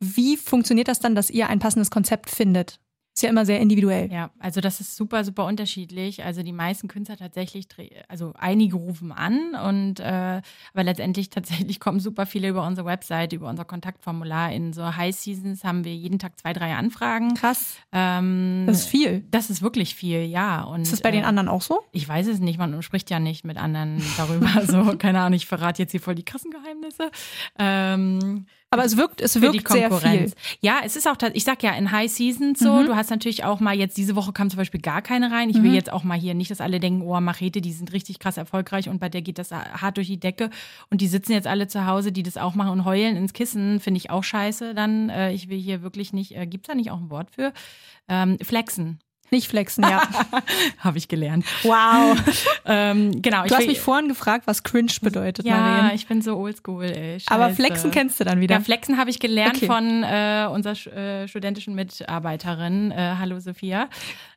Wie funktioniert das dann, dass ihr ein passendes Konzept findet? Ist ja immer sehr individuell. Ja, also das ist super, super unterschiedlich. Also die meisten Künstler tatsächlich, also einige rufen an und äh, aber letztendlich (laughs) tatsächlich kommen super viele über unsere Website, über unser Kontaktformular. In so High Seasons haben wir jeden Tag zwei, drei Anfragen. Krass. Ähm, das ist viel. Das ist wirklich viel, ja. Und, ist das bei äh, den anderen auch so? Ich weiß es nicht, man spricht ja nicht mit anderen darüber. (laughs) so, keine Ahnung, ich verrate jetzt hier voll die krassen Geheimnisse. Ähm, aber es wirkt, es wirkt sehr viel. Ja, es ist auch, ich sag ja, in High Seasons so, mhm. du hast natürlich auch mal jetzt, diese Woche kam zum Beispiel gar keine rein. Ich will mhm. jetzt auch mal hier nicht, dass alle denken, oh, Machete, die sind richtig krass erfolgreich und bei der geht das hart durch die Decke und die sitzen jetzt alle zu Hause, die das auch machen und heulen ins Kissen, finde ich auch scheiße. Dann, äh, ich will hier wirklich nicht, äh, gibt's da nicht auch ein Wort für? Ähm, flexen. Nicht flexen, ja. (laughs) Habe ich gelernt. Wow. (laughs) ähm, genau. Du hast mich vorhin gefragt, was cringe bedeutet, Ja, Marien. ich bin so oldschool, ey. Scheiße. Aber flexen kennst du dann wieder. Ja, flexen habe ich gelernt okay. von äh, unserer äh, studentischen Mitarbeiterin. Äh, hallo Sophia.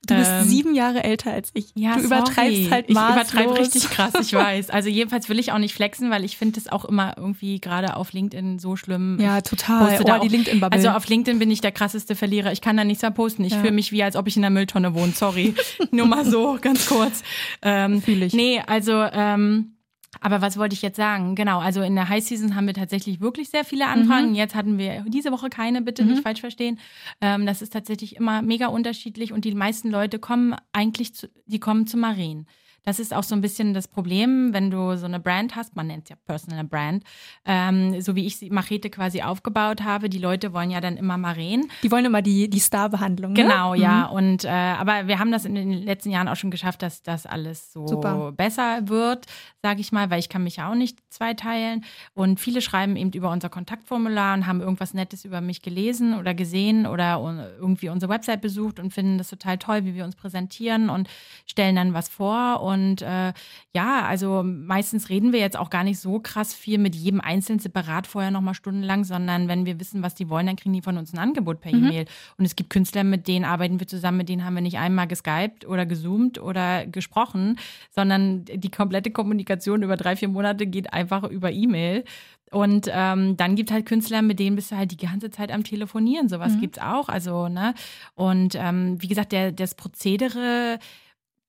Du bist ähm, sieben Jahre älter als ich. Ja, du sorry. übertreibst halt maßlos. Ich übertreibe richtig krass, ich (laughs) weiß. Also jedenfalls will ich auch nicht flexen, weil ich finde es auch immer irgendwie gerade auf LinkedIn so schlimm. Ja, total. Oh, die LinkedIn-Bubble. Also auf LinkedIn bin ich der krasseste Verlierer. Ich kann da nichts mehr posten. Ich ja. fühle mich wie, als ob ich in der Mülltonne wohne. Sorry. (laughs) Nur mal so, ganz kurz. Ähm, Fühl ich. Nee, also ähm, aber was wollte ich jetzt sagen? Genau, also in der High Season haben wir tatsächlich wirklich sehr viele Anfragen. Mhm. Jetzt hatten wir diese Woche keine, bitte mhm. nicht falsch verstehen. Ähm, das ist tatsächlich immer mega unterschiedlich und die meisten Leute kommen eigentlich, zu, die kommen zu Marien. Das ist auch so ein bisschen das Problem, wenn du so eine Brand hast, man nennt es ja Personal Brand, ähm, so wie ich Machete quasi aufgebaut habe, die Leute wollen ja dann immer Maren. Die wollen immer die, die Star-Behandlung. Ne? Genau, ja. Mhm. Und äh, aber wir haben das in den letzten Jahren auch schon geschafft, dass das alles so Super. besser wird, sage ich mal, weil ich kann mich ja auch nicht zweiteilen. Und viele schreiben eben über unser Kontaktformular und haben irgendwas Nettes über mich gelesen oder gesehen oder irgendwie unsere Website besucht und finden das total toll, wie wir uns präsentieren und stellen dann was vor. Und äh, ja, also meistens reden wir jetzt auch gar nicht so krass viel mit jedem Einzelnen separat vorher nochmal stundenlang, sondern wenn wir wissen, was die wollen, dann kriegen die von uns ein Angebot per mhm. E-Mail. Und es gibt Künstler, mit denen arbeiten wir zusammen, mit denen haben wir nicht einmal geskypt oder gezoomt oder gesprochen, sondern die komplette Kommunikation über drei, vier Monate geht einfach über E-Mail. Und ähm, dann gibt halt Künstler, mit denen bist du halt die ganze Zeit am Telefonieren. Sowas mhm. gibt's auch. Also, ne? Und ähm, wie gesagt, der, das Prozedere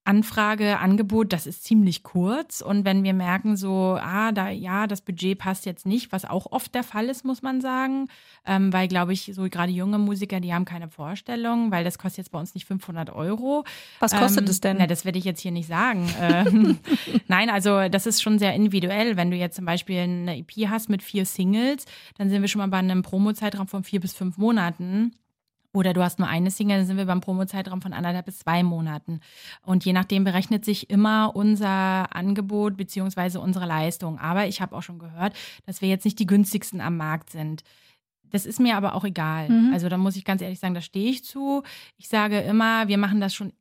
Anfrage, Angebot, das ist ziemlich kurz. Und wenn wir merken, so, ah, da, ja, das Budget passt jetzt nicht, was auch oft der Fall ist, muss man sagen, ähm, weil, glaube ich, so gerade junge Musiker, die haben keine Vorstellung, weil das kostet jetzt bei uns nicht 500 Euro. Was kostet ähm, es denn? Na, das werde ich jetzt hier nicht sagen. ähm, (laughs) Nein, also das ist schon sehr individuell. Wenn du jetzt zum Beispiel eine EP hast mit vier Singles, dann sind wir schon mal bei einem Promo-Zeitraum von vier bis fünf Monaten. Oder du hast nur eine Single, dann sind wir beim Promozeitraum von anderthalb bis zwei Monaten. Und je nachdem berechnet sich immer unser Angebot beziehungsweise unsere Leistung. Aber ich habe auch schon gehört, dass wir jetzt nicht die günstigsten am Markt sind. Das ist mir aber auch egal. Mhm. Also da muss ich ganz ehrlich sagen, da stehe ich zu. Ich sage immer, wir machen das schon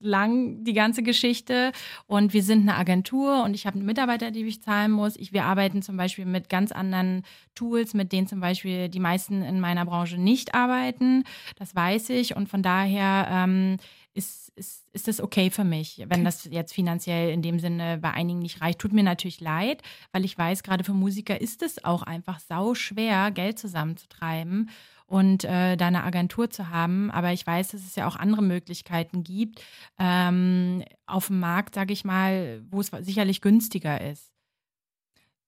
ellenlang, die ganze Geschichte. Und wir sind eine Agentur und ich habe einen Mitarbeiter, die ich zahlen muss. Ich, wir arbeiten zum Beispiel mit ganz anderen Tools, mit denen zum Beispiel die meisten in meiner Branche nicht arbeiten. Das weiß ich. Und von daher ähm, ist, ist, ist das okay für mich, wenn das jetzt finanziell in dem Sinne bei einigen nicht reicht. Tut mir natürlich leid, weil ich weiß, gerade für Musiker ist es auch einfach sau schwer, Geld zusammenzutreiben und äh, da eine Agentur zu haben. Aber ich weiß, dass es ja auch andere Möglichkeiten gibt ähm, auf dem Markt, sage ich mal, wo es sicherlich günstiger ist.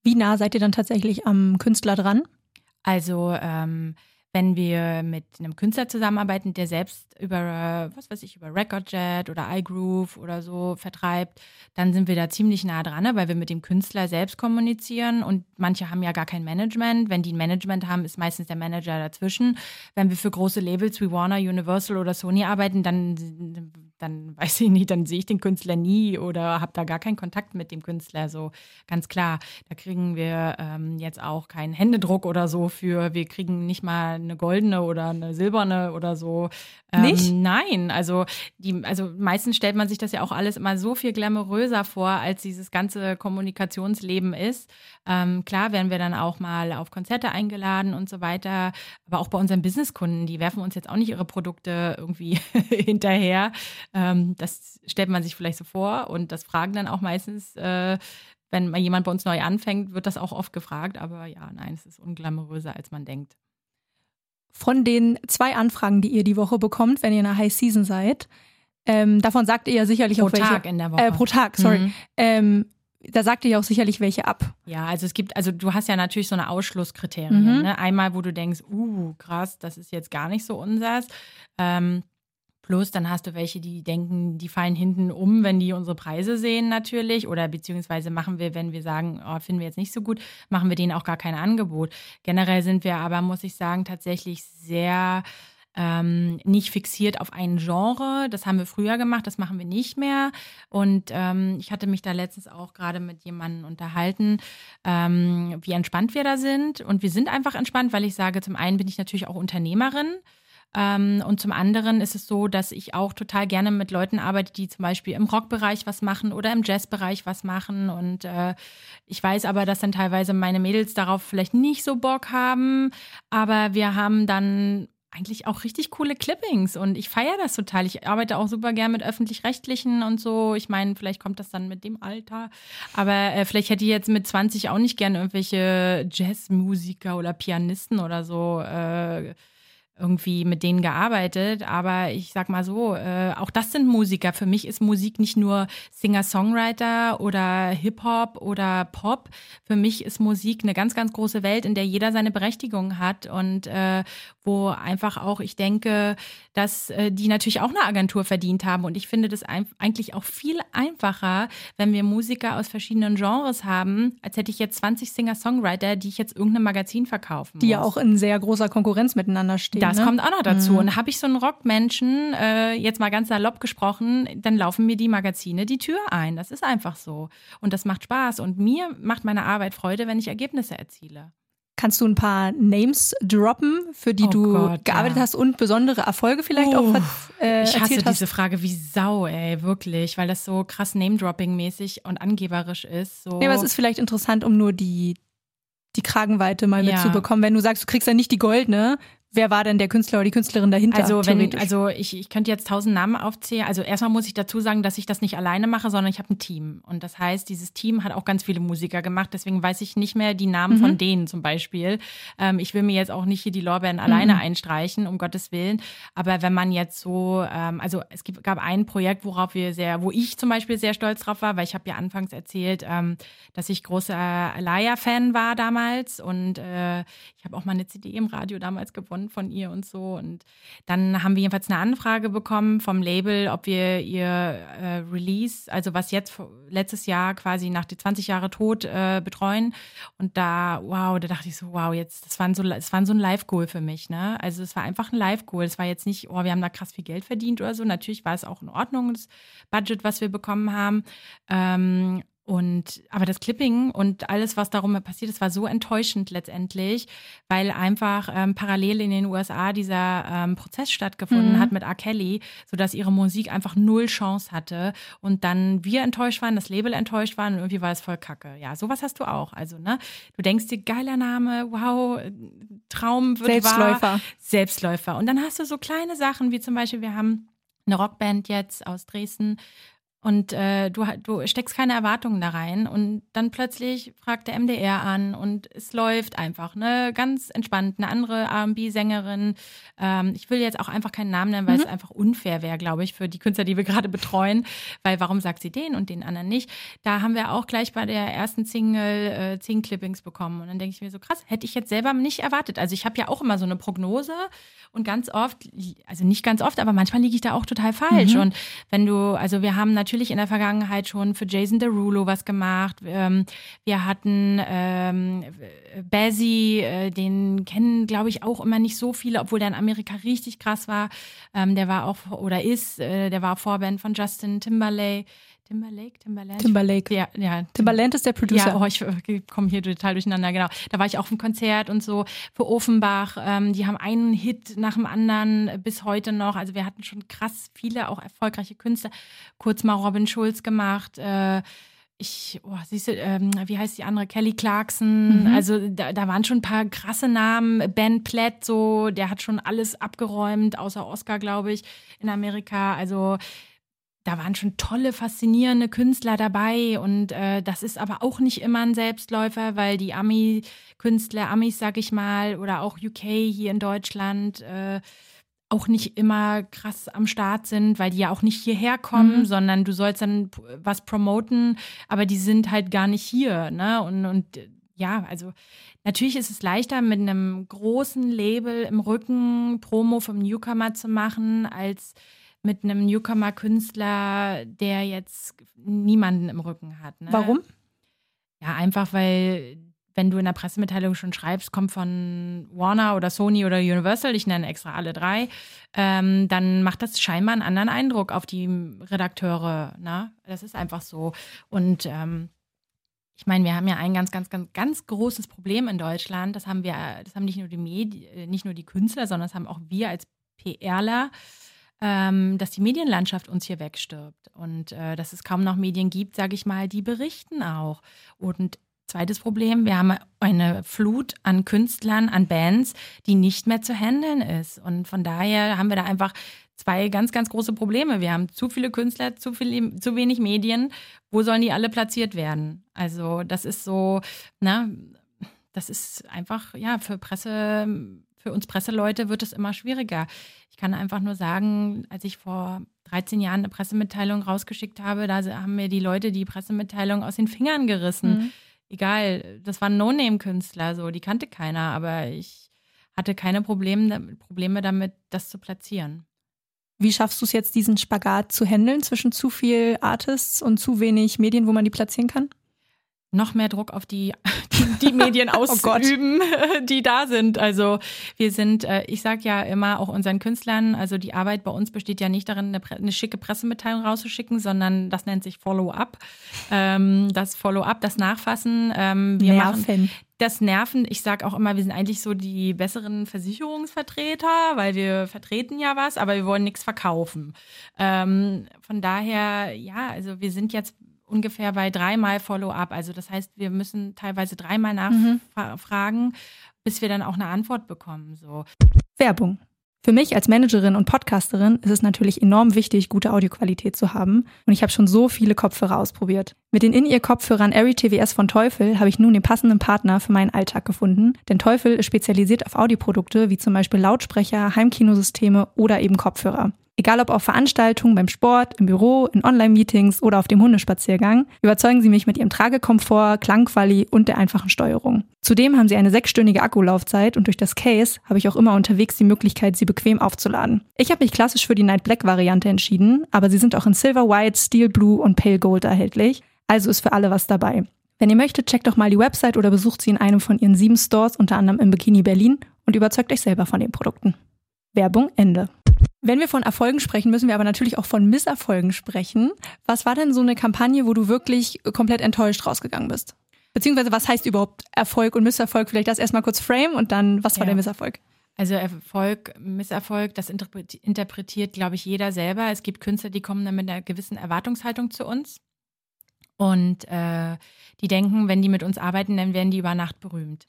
Wie nah seid ihr dann tatsächlich am Künstler dran? Also ähm, wenn wir mit einem Künstler zusammenarbeiten, der selbst über, was weiß ich, über Recordjet oder iGroove oder so vertreibt, dann sind wir da ziemlich nah dran, ne, weil wir mit dem Künstler selbst kommunizieren und manche haben ja gar kein Management. Wenn die ein Management haben, ist meistens der Manager dazwischen. Wenn wir für große Labels wie Warner, Universal oder Sony arbeiten, dann, dann (laughs) weiß ich nicht, dann sehe ich den Künstler nie oder habe da gar keinen Kontakt mit dem Künstler. So ganz klar, da kriegen wir ähm, jetzt auch keinen Händedruck oder so für, wir kriegen nicht mal eine goldene oder eine silberne oder so. Ähm, Nicht? Nein, also die, also meistens stellt man sich das ja auch alles immer so viel glamouröser vor, als dieses ganze Kommunikationsleben ist. Ähm, klar werden wir dann auch mal auf Konzerte eingeladen und so weiter, aber auch bei unseren Businesskunden, die werfen uns jetzt auch nicht ihre Produkte irgendwie (laughs) hinterher. Ähm, das stellt man sich vielleicht so vor und das fragen dann auch meistens. Äh, wenn mal jemand bei uns neu anfängt, wird das auch oft gefragt, aber ja, nein, es ist unglamouröser, als man denkt. Von den zwei Anfragen, die ihr die Woche bekommt, wenn ihr in einer High Season seid, ähm, davon sagt ihr ja sicherlich pro auch welche. Pro Tag in der Woche. Äh, pro Tag, sorry. Mhm. Ähm, da sagt ihr ja auch sicherlich welche ab. Ja, also es gibt, also du hast ja natürlich so eine Ausschlusskriterien. Mhm. Ne? Einmal, wo du denkst, uh, krass, das ist jetzt gar nicht so unsers. Ähm, Plus dann hast du welche, die denken, die fallen hinten um, wenn die unsere Preise sehen natürlich. Oder beziehungsweise machen wir, wenn wir sagen, oh, finden wir jetzt nicht so gut, machen wir denen auch gar kein Angebot. Generell sind wir aber, muss ich sagen, tatsächlich sehr ähm, nicht fixiert auf ein Genre. Das haben wir früher gemacht, das machen wir nicht mehr. Und ähm, ich hatte mich da letztens auch gerade mit jemandem unterhalten, ähm, wie entspannt wir da sind. Und wir sind einfach entspannt, weil ich sage, zum einen bin ich natürlich auch Unternehmerin. Ähm, und zum anderen ist es so, dass ich auch total gerne mit Leuten arbeite, die zum Beispiel im Rockbereich was machen oder im Jazzbereich was machen. Und äh, ich weiß aber, dass dann teilweise meine Mädels darauf vielleicht nicht so Bock haben. Aber wir haben dann eigentlich auch richtig coole Clippings und ich feiere das total. Ich arbeite auch super gern mit öffentlich-rechtlichen und so. Ich meine, vielleicht kommt das dann mit dem Alter, aber äh, vielleicht hätte ich jetzt mit 20 auch nicht gern irgendwelche Jazzmusiker oder Pianisten oder so äh, irgendwie mit denen gearbeitet, aber ich sag mal so, äh, auch das sind Musiker. Für mich ist Musik nicht nur Singer-Songwriter oder Hip-Hop oder Pop. Für mich ist Musik eine ganz, ganz große Welt, in der jeder seine Berechtigung hat und äh, wo einfach auch, ich denke, dass äh, die natürlich auch eine Agentur verdient haben. Und ich finde das eigentlich auch viel einfacher, wenn wir Musiker aus verschiedenen Genres haben, als hätte ich jetzt 20 Singer-Songwriter, die ich jetzt irgendeinem Magazin verkaufen muss. Die ja auch in sehr großer Konkurrenz miteinander stehen. Das ne? kommt auch noch dazu. Mhm. Und habe ich so einen Rockmenschen, äh, jetzt mal ganz salopp gesprochen, dann laufen mir die Magazine die Tür ein. Das ist einfach so. Und das macht Spaß. Und mir macht meine Arbeit Freude, wenn ich Ergebnisse erziele. Kannst du ein paar Names droppen, für die oh du Gott, gearbeitet ja. hast und besondere Erfolge vielleicht oh, auch äh, Ich hasse diese Frage wie Sau, ey, wirklich, weil das so krass Name-Dropping-mäßig und angeberisch ist. So. Nee, aber es ist vielleicht interessant, um nur die, die Kragenweite mal ja. mitzubekommen. Wenn du sagst, du kriegst ja nicht die goldene, Wer war denn der Künstler oder die Künstlerin dahinter? Also, wenn, also ich, ich könnte jetzt tausend Namen aufzählen. Also erstmal muss ich dazu sagen, dass ich das nicht alleine mache, sondern ich habe ein Team. Und das heißt, dieses Team hat auch ganz viele Musiker gemacht. Deswegen weiß ich nicht mehr die Namen mhm. von denen zum Beispiel. Ähm, ich will mir jetzt auch nicht hier die Lorbeeren mhm. alleine einstreichen, um Gottes Willen. Aber wenn man jetzt so, ähm, also es gibt, gab ein Projekt, worauf wir sehr, wo ich zum Beispiel sehr stolz drauf war, weil ich habe ja anfangs erzählt, ähm, dass ich großer Alaya-Fan war damals und äh, ich habe auch mal eine CD im Radio damals gewonnen von ihr und so. Und dann haben wir jedenfalls eine Anfrage bekommen vom Label, ob wir ihr äh, Release, also was jetzt letztes Jahr quasi nach die 20 Jahre Tod äh, betreuen. Und da, wow, da dachte ich so, wow, jetzt, das war so, das war so ein Live-Goal für mich, ne? Also es war einfach ein Live-Goal. Es war jetzt nicht, oh, wir haben da krass viel Geld verdient oder so. Natürlich war es auch in Ordnung, das Budget, was wir bekommen haben. Ähm, und aber das Clipping und alles, was darum passiert ist, war so enttäuschend letztendlich, weil einfach ähm, parallel in den USA dieser ähm, Prozess stattgefunden mhm. hat mit R. Kelly, sodass ihre Musik einfach null Chance hatte. Und dann wir enttäuscht waren, das Label enttäuscht waren und irgendwie war es voll Kacke. Ja, sowas hast du auch. Also, ne, du denkst dir, geiler Name, wow, Traum wird Selbstläufer. Wahr. Selbstläufer. Und dann hast du so kleine Sachen, wie zum Beispiel, wir haben eine Rockband jetzt aus Dresden, und äh, du, du steckst keine Erwartungen da rein und dann plötzlich fragt der MDR an und es läuft einfach, ne, ganz entspannt. Eine andere R&B-Sängerin, ähm, ich will jetzt auch einfach keinen Namen nennen, weil mhm. es einfach unfair wäre, glaube ich, für die Künstler, die wir gerade betreuen, weil warum sagt sie den und den anderen nicht? Da haben wir auch gleich bei der ersten Single äh, zehn Clippings bekommen und dann denke ich mir so, krass, hätte ich jetzt selber nicht erwartet. Also ich habe ja auch immer so eine Prognose und ganz oft, also nicht ganz oft, aber manchmal liege ich da auch total falsch mhm. und wenn du, also wir haben natürlich natürlich in der Vergangenheit schon für Jason Derulo was gemacht. Ähm, wir hatten ähm, Bazzy, äh, den kennen, glaube ich, auch immer nicht so viele, obwohl der in Amerika richtig krass war. Ähm, der war auch oder ist, äh, der war Vorband von Justin Timberlake. Timberlake, Timberland. Timberlake. Ja, ja. Timberland ist der Producer. Ja, oh, ich komme hier total durcheinander, genau. Da war ich auch im Konzert und so für Offenbach. Ähm, die haben einen Hit nach dem anderen bis heute noch. Also wir hatten schon krass viele auch erfolgreiche Künstler. Kurz mal Robin Schulz gemacht. Äh, ich, oh, siehst du, ähm, wie heißt die andere? Kelly Clarkson. Mhm. Also da, da waren schon ein paar krasse Namen. Ben Platt, so, der hat schon alles abgeräumt, außer Oscar, glaube ich, in Amerika. Also da waren schon tolle, faszinierende Künstler dabei und äh, das ist aber auch nicht immer ein Selbstläufer, weil die Ami-Künstler, Amis, sag ich mal, oder auch UK hier in Deutschland äh, auch nicht immer krass am Start sind, weil die ja auch nicht hierher kommen, mhm. sondern du sollst dann was promoten, aber die sind halt gar nicht hier, ne? Und, und ja, also natürlich ist es leichter, mit einem großen Label im Rücken Promo vom Newcomer zu machen, als mit einem Newcomer-Künstler, der jetzt niemanden im Rücken hat. Ne? Warum? Ja, einfach weil, wenn du in der Pressemitteilung schon schreibst, kommt von Warner oder Sony oder Universal, ich nenne extra alle drei, ähm, dann macht das scheinbar einen anderen Eindruck auf die Redakteure. Ne? Das ist einfach so. Und ähm, ich meine, wir haben ja ein ganz, ganz, ganz, ganz großes Problem in Deutschland. Das haben wir, das haben nicht nur die Medien, nicht nur die Künstler, sondern das haben auch wir als PRler ähm, dass die Medienlandschaft uns hier wegstirbt und äh, dass es kaum noch Medien gibt, sage ich mal, die berichten auch. Und zweites Problem, wir haben eine Flut an Künstlern, an Bands, die nicht mehr zu handeln ist. Und von daher haben wir da einfach zwei ganz, ganz große Probleme. Wir haben zu viele Künstler, zu, viel, zu wenig Medien. Wo sollen die alle platziert werden? Also das ist so, ne, das ist einfach, ja, für Presse für uns Presseleute wird es immer schwieriger. Ich kann einfach nur sagen, als ich vor 13 Jahren eine Pressemitteilung rausgeschickt habe, da haben mir die Leute die Pressemitteilung aus den Fingern gerissen. Mhm. Egal, das waren No-Name-Künstler, so, die kannte keiner, aber ich hatte keine Probleme, Probleme damit, das zu platzieren. Wie schaffst du es jetzt, diesen Spagat zu handeln zwischen zu viel Artists und zu wenig Medien, wo man die platzieren kann? Noch mehr Druck auf die, (laughs) die, die Medien (laughs) oh ausüben, oh (laughs) die da sind. Also wir sind, äh, ich sage ja immer auch unseren Künstlern, also die Arbeit bei uns besteht ja nicht darin, eine, eine schicke Pressemitteilung rauszuschicken, sondern das nennt sich Follow-up. Ähm, das Follow-up, das Nachfassen. Ähm, wir Nerven. Machen, das Nerven, ich sage auch immer, wir sind eigentlich so die besseren Versicherungsvertreter, weil wir vertreten ja was, aber wir wollen nichts verkaufen. Ähm, von daher, ja, also wir sind jetzt ungefähr bei dreimal Follow-up. Also das heißt, wir müssen teilweise dreimal nachfragen, mhm. bis wir dann auch eine Antwort bekommen. So. Werbung. Für mich als Managerin und Podcasterin ist es natürlich enorm wichtig, gute Audioqualität zu haben. Und ich habe schon so viele Kopfhörer ausprobiert. Mit den In-Ear-Kopfhörern Airy TWS von Teufel habe ich nun den passenden Partner für meinen Alltag gefunden. Denn Teufel ist spezialisiert auf Audioprodukte wie zum Beispiel Lautsprecher, Heimkinosysteme oder eben Kopfhörer. Egal ob auf Veranstaltungen, beim Sport, im Büro, in Online-Meetings oder auf dem Hundespaziergang, überzeugen sie mich mit ihrem Tragekomfort, Klangquali und der einfachen Steuerung. Zudem haben sie eine sechsstündige Akkulaufzeit und durch das Case habe ich auch immer unterwegs die Möglichkeit, sie bequem aufzuladen. Ich habe mich klassisch für die Night Black Variante entschieden, aber sie sind auch in Silver White, Steel Blue und Pale Gold erhältlich, also ist für alle was dabei. Wenn ihr möchtet, checkt doch mal die Website oder besucht sie in einem von ihren sieben Stores, unter anderem im Bikini Berlin und überzeugt euch selber von den Produkten. Werbung Ende. Wenn wir von Erfolgen sprechen, müssen wir aber natürlich auch von Misserfolgen sprechen. Was war denn so eine Kampagne, wo du wirklich komplett enttäuscht rausgegangen bist? Beziehungsweise was heißt überhaupt Erfolg und Misserfolg? Vielleicht das erstmal kurz frame und dann, was war ja. der Misserfolg? Also Erfolg, Misserfolg, das interpretiert, glaube ich, jeder selber. Es gibt Künstler, die kommen dann mit einer gewissen Erwartungshaltung zu uns. Und äh, die denken, wenn die mit uns arbeiten, dann werden die über Nacht berühmt.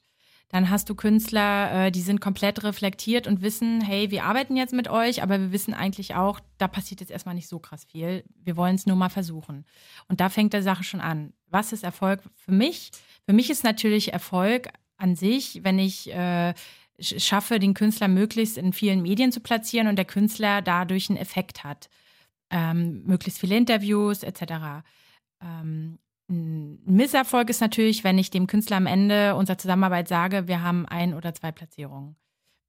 Dann hast du Künstler, äh, die sind komplett reflektiert und wissen, hey, wir arbeiten jetzt mit euch, aber wir wissen eigentlich auch, da passiert jetzt erstmal nicht so krass viel. Wir wollen es nur mal versuchen. Und da fängt der Sache schon an. Was ist Erfolg für mich? Für mich ist natürlich Erfolg an sich, wenn ich äh, schaffe, den Künstler möglichst in vielen Medien zu platzieren und der Künstler dadurch einen Effekt hat. Ähm, möglichst viele Interviews etc. Ähm, ein Misserfolg ist natürlich, wenn ich dem Künstler am Ende unserer Zusammenarbeit sage, wir haben ein oder zwei Platzierungen.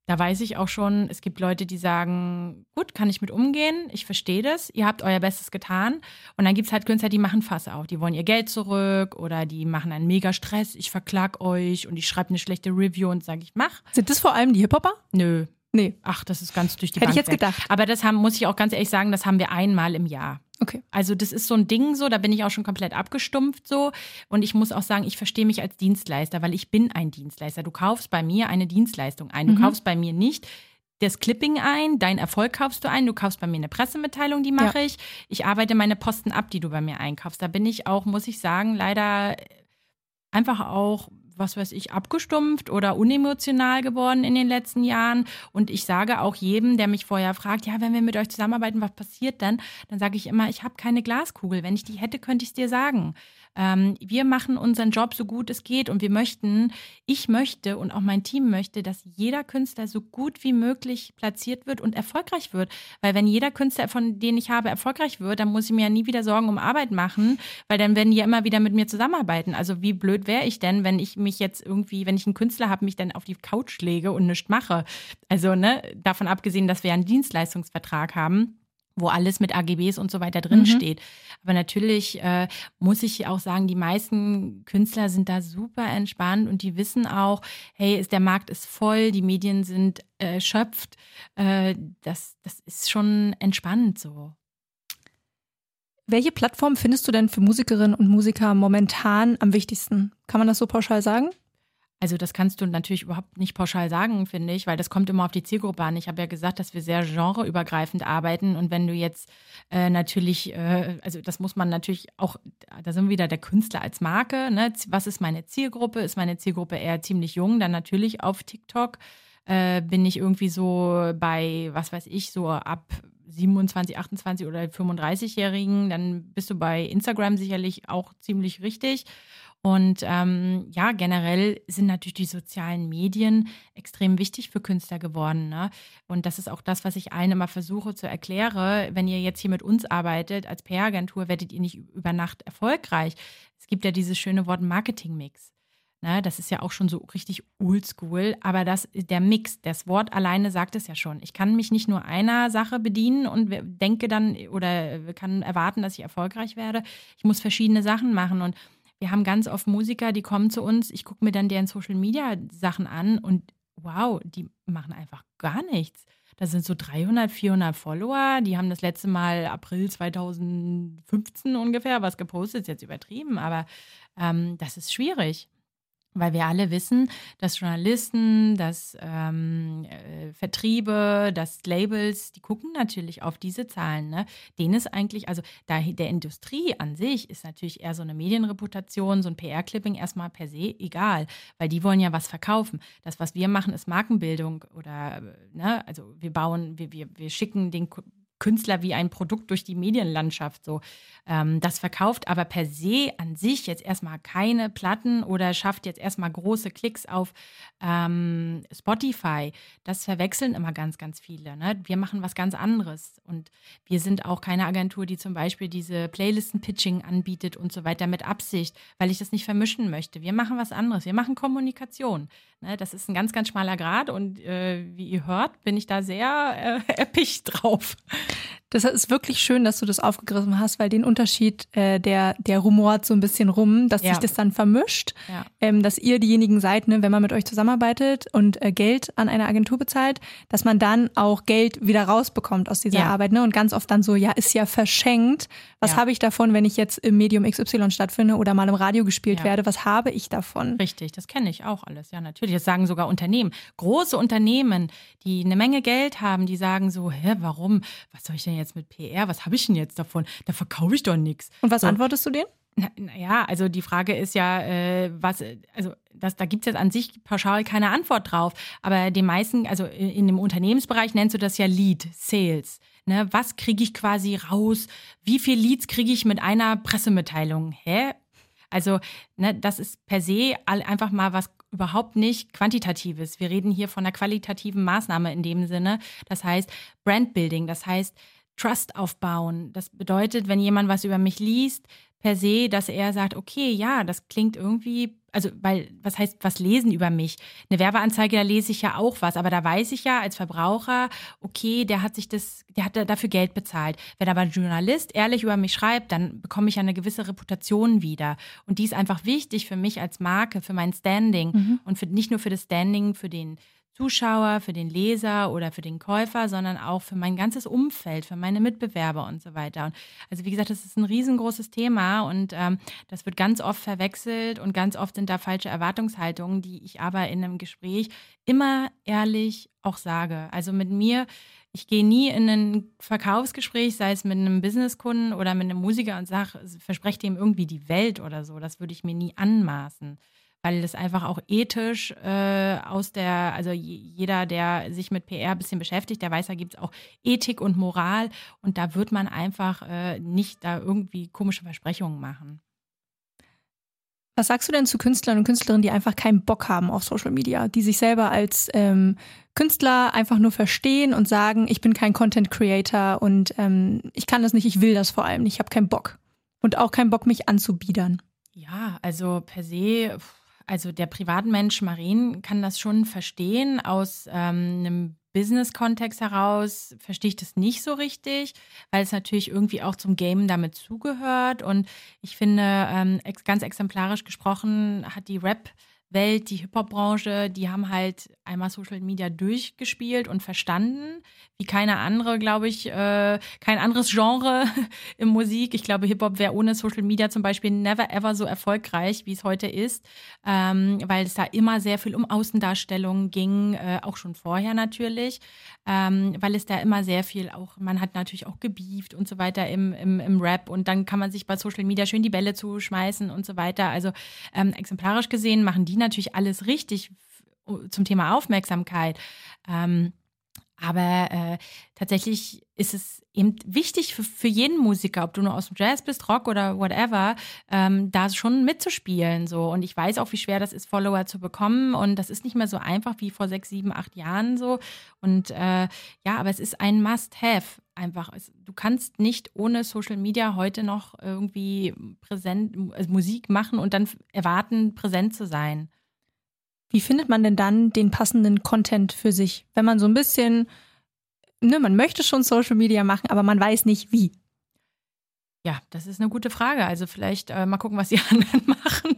Da weiß ich auch schon, es gibt Leute, die sagen, gut, kann ich mit umgehen, ich verstehe das, ihr habt euer Bestes getan. Und dann gibt es halt Künstler, die machen Fass auf. Die wollen ihr Geld zurück oder die machen einen mega Stress, ich verklag euch und ich schreibe eine schlechte Review und sage, ich mach. Sind das vor allem die Hip-Hopper? Nö. Nee. Ach, das ist ganz durch die Hätte Bank ich jetzt weg. gedacht. Aber das haben, muss ich auch ganz ehrlich sagen, das haben wir einmal im Jahr. Okay. Also das ist so ein Ding so, da bin ich auch schon komplett abgestumpft so. Und ich muss auch sagen, ich verstehe mich als Dienstleister, weil ich bin ein Dienstleister. Du kaufst bei mir eine Dienstleistung ein. Du mhm. kaufst bei mir nicht das Clipping ein, dein Erfolg kaufst du ein, du kaufst bei mir eine Pressemitteilung, die mache ja. ich. Ich arbeite meine Posten ab, die du bei mir einkaufst. Da bin ich auch, muss ich sagen, leider einfach auch was weiß ich, abgestumpft oder unemotional geworden in den letzten Jahren. Und ich sage auch jedem, der mich vorher fragt, ja, wenn wir mit euch zusammenarbeiten, was passiert dann? Dann sage ich immer, ich habe keine Glaskugel. Wenn ich die hätte, könnte ich es dir sagen. Ähm, wir machen unseren Job so gut es geht und wir möchten, ich möchte und auch mein Team möchte, dass jeder Künstler so gut wie möglich platziert wird und erfolgreich wird. Weil wenn jeder Künstler, von denen ich habe, erfolgreich wird, dann muss ich mir ja nie wieder Sorgen um Arbeit machen, weil dann werden die ja immer wieder mit mir zusammenarbeiten. Also wie blöd wäre ich denn, wenn ich mich jetzt irgendwie, wenn ich einen Künstler habe, mich dann auf die Couch lege und nichts mache. Also, ne, davon abgesehen, dass wir einen Dienstleistungsvertrag haben wo alles mit AGBs und so weiter drin mhm. steht. Aber natürlich äh, muss ich auch sagen, die meisten Künstler sind da super entspannt und die wissen auch, hey, ist, der Markt ist voll, die Medien sind erschöpft. Äh, das, das ist schon entspannend so. Welche Plattform findest du denn für Musikerinnen und Musiker momentan am wichtigsten? Kann man das so pauschal sagen? Also das kannst du natürlich überhaupt nicht pauschal sagen, finde ich, weil das kommt immer auf die Zielgruppe an. Ich habe ja gesagt, dass wir sehr genreübergreifend arbeiten und wenn du jetzt äh, natürlich, äh, also das muss man natürlich auch, da sind wir wieder der Künstler als Marke. Ne? Was ist meine Zielgruppe? Ist meine Zielgruppe eher ziemlich jung? Dann natürlich auf TikTok äh, bin ich irgendwie so bei, was weiß ich, so ab 27, 28 oder 35-Jährigen. Dann bist du bei Instagram sicherlich auch ziemlich richtig. Und ähm, ja, generell sind natürlich die sozialen Medien extrem wichtig für Künstler geworden. Ne? Und das ist auch das, was ich allen immer versuche zu erklären. Wenn ihr jetzt hier mit uns arbeitet als PR-Agentur, werdet ihr nicht über Nacht erfolgreich. Es gibt ja dieses schöne Wort Marketing-Mix. Ne, das ist ja auch schon so richtig oldschool, aber das, der Mix, das Wort alleine sagt es ja schon. Ich kann mich nicht nur einer Sache bedienen und denke dann oder kann erwarten, dass ich erfolgreich werde. Ich muss verschiedene Sachen machen und wir haben ganz oft Musiker, die kommen zu uns, ich gucke mir dann deren Social Media Sachen an und wow, die machen einfach gar nichts. Das sind so 300, 400 Follower. Die haben das letzte Mal April 2015 ungefähr was gepostet, ist jetzt übertrieben, aber ähm, das ist schwierig. Weil wir alle wissen, dass Journalisten, dass ähm, äh, Vertriebe, dass Labels, die gucken natürlich auf diese Zahlen. Ne? Denen ist eigentlich, also da, der Industrie an sich ist natürlich eher so eine Medienreputation, so ein PR-Clipping erstmal per se egal, weil die wollen ja was verkaufen. Das, was wir machen, ist Markenbildung oder, ne, also wir bauen, wir, wir, wir schicken den Künstler wie ein Produkt durch die Medienlandschaft so. Ähm, das verkauft aber per se an sich jetzt erstmal keine Platten oder schafft jetzt erstmal große Klicks auf ähm, Spotify. Das verwechseln immer ganz, ganz viele. Ne? Wir machen was ganz anderes und wir sind auch keine Agentur, die zum Beispiel diese Playlisten-Pitching anbietet und so weiter mit Absicht, weil ich das nicht vermischen möchte. Wir machen was anderes. Wir machen Kommunikation. Ne? Das ist ein ganz, ganz schmaler Grad und äh, wie ihr hört, bin ich da sehr äh, (laughs) erpicht drauf. Das ist wirklich schön, dass du das aufgegriffen hast, weil den Unterschied, äh, der, der rumort so ein bisschen rum, dass ja. sich das dann vermischt, ja. ähm, dass ihr diejenigen seid, ne, wenn man mit euch zusammenarbeitet und äh, Geld an eine Agentur bezahlt, dass man dann auch Geld wieder rausbekommt aus dieser ja. Arbeit. Ne? Und ganz oft dann so, ja, ist ja verschenkt. Was habe ich davon, wenn ich jetzt im Medium XY stattfinde oder mal im Radio gespielt werde? Was habe ich davon? Richtig, das kenne ich auch alles, ja, natürlich. Das sagen sogar Unternehmen. Große Unternehmen, die eine Menge Geld haben, die sagen so, hä, warum? Was soll ich denn jetzt mit PR? Was habe ich denn jetzt davon? Da verkaufe ich doch nichts. Und was so. antwortest du denen? Naja, also die Frage ist ja, äh, was, also das, da gibt es jetzt an sich pauschal keine Antwort drauf. Aber die meisten, also in dem Unternehmensbereich nennst du das ja Lead, Sales. Ne, was kriege ich quasi raus? Wie viel Leads kriege ich mit einer Pressemitteilung? Hä? Also, ne, das ist per se einfach mal was überhaupt nicht quantitatives. Wir reden hier von einer qualitativen Maßnahme in dem Sinne. Das heißt Brandbuilding, das heißt Trust aufbauen. Das bedeutet, wenn jemand was über mich liest, per se, dass er sagt, okay, ja, das klingt irgendwie, also, weil, was heißt, was lesen über mich? Eine Werbeanzeige, da lese ich ja auch was, aber da weiß ich ja als Verbraucher, okay, der hat sich das, der hat dafür Geld bezahlt. Wenn aber ein Journalist ehrlich über mich schreibt, dann bekomme ich ja eine gewisse Reputation wieder. Und die ist einfach wichtig für mich als Marke, für mein Standing mhm. und für, nicht nur für das Standing, für den Zuschauer, für den Leser oder für den Käufer, sondern auch für mein ganzes Umfeld, für meine Mitbewerber und so weiter. Und also wie gesagt, das ist ein riesengroßes Thema und ähm, das wird ganz oft verwechselt und ganz oft sind da falsche Erwartungshaltungen, die ich aber in einem Gespräch immer ehrlich auch sage. Also mit mir, ich gehe nie in ein Verkaufsgespräch, sei es mit einem Businesskunden oder mit einem Musiker und sage, verspreche dem irgendwie die Welt oder so. Das würde ich mir nie anmaßen weil das einfach auch ethisch äh, aus der, also jeder, der sich mit PR ein bisschen beschäftigt, der weiß, da gibt es auch Ethik und Moral und da wird man einfach äh, nicht da irgendwie komische Versprechungen machen. Was sagst du denn zu Künstlern und Künstlerinnen, die einfach keinen Bock haben auf Social Media, die sich selber als ähm, Künstler einfach nur verstehen und sagen, ich bin kein Content Creator und ähm, ich kann das nicht, ich will das vor allem nicht, ich habe keinen Bock und auch keinen Bock, mich anzubiedern? Ja, also per se. Pff also der Privatmensch Marien kann das schon verstehen. Aus ähm, einem Business-Kontext heraus verstehe ich das nicht so richtig, weil es natürlich irgendwie auch zum Game damit zugehört. Und ich finde, ähm, ganz exemplarisch gesprochen hat die Rap- Welt, die Hip-Hop-Branche, die haben halt einmal Social Media durchgespielt und verstanden, wie keine andere, glaube ich, äh, kein anderes Genre (laughs) im Musik. Ich glaube, Hip-Hop wäre ohne Social Media zum Beispiel never ever so erfolgreich, wie es heute ist, ähm, weil es da immer sehr viel um Außendarstellung ging, äh, auch schon vorher natürlich, ähm, weil es da immer sehr viel auch, man hat natürlich auch gebieft und so weiter im, im, im Rap und dann kann man sich bei Social Media schön die Bälle zuschmeißen und so weiter. Also ähm, exemplarisch gesehen machen die natürlich alles richtig zum Thema Aufmerksamkeit. Ähm, aber äh, tatsächlich ist es eben wichtig für, für jeden Musiker, ob du nur aus dem Jazz bist, Rock oder whatever, ähm, da schon mitzuspielen. So. Und ich weiß auch, wie schwer das ist, Follower zu bekommen. Und das ist nicht mehr so einfach wie vor sechs, sieben, acht Jahren so. Und äh, ja, aber es ist ein Must-Have einfach. Du kannst nicht ohne Social Media heute noch irgendwie präsent also Musik machen und dann erwarten, präsent zu sein. Wie findet man denn dann den passenden Content für sich, wenn man so ein bisschen, ne, man möchte schon Social Media machen, aber man weiß nicht wie? Ja, das ist eine gute Frage. Also vielleicht äh, mal gucken, was die (laughs) anderen machen.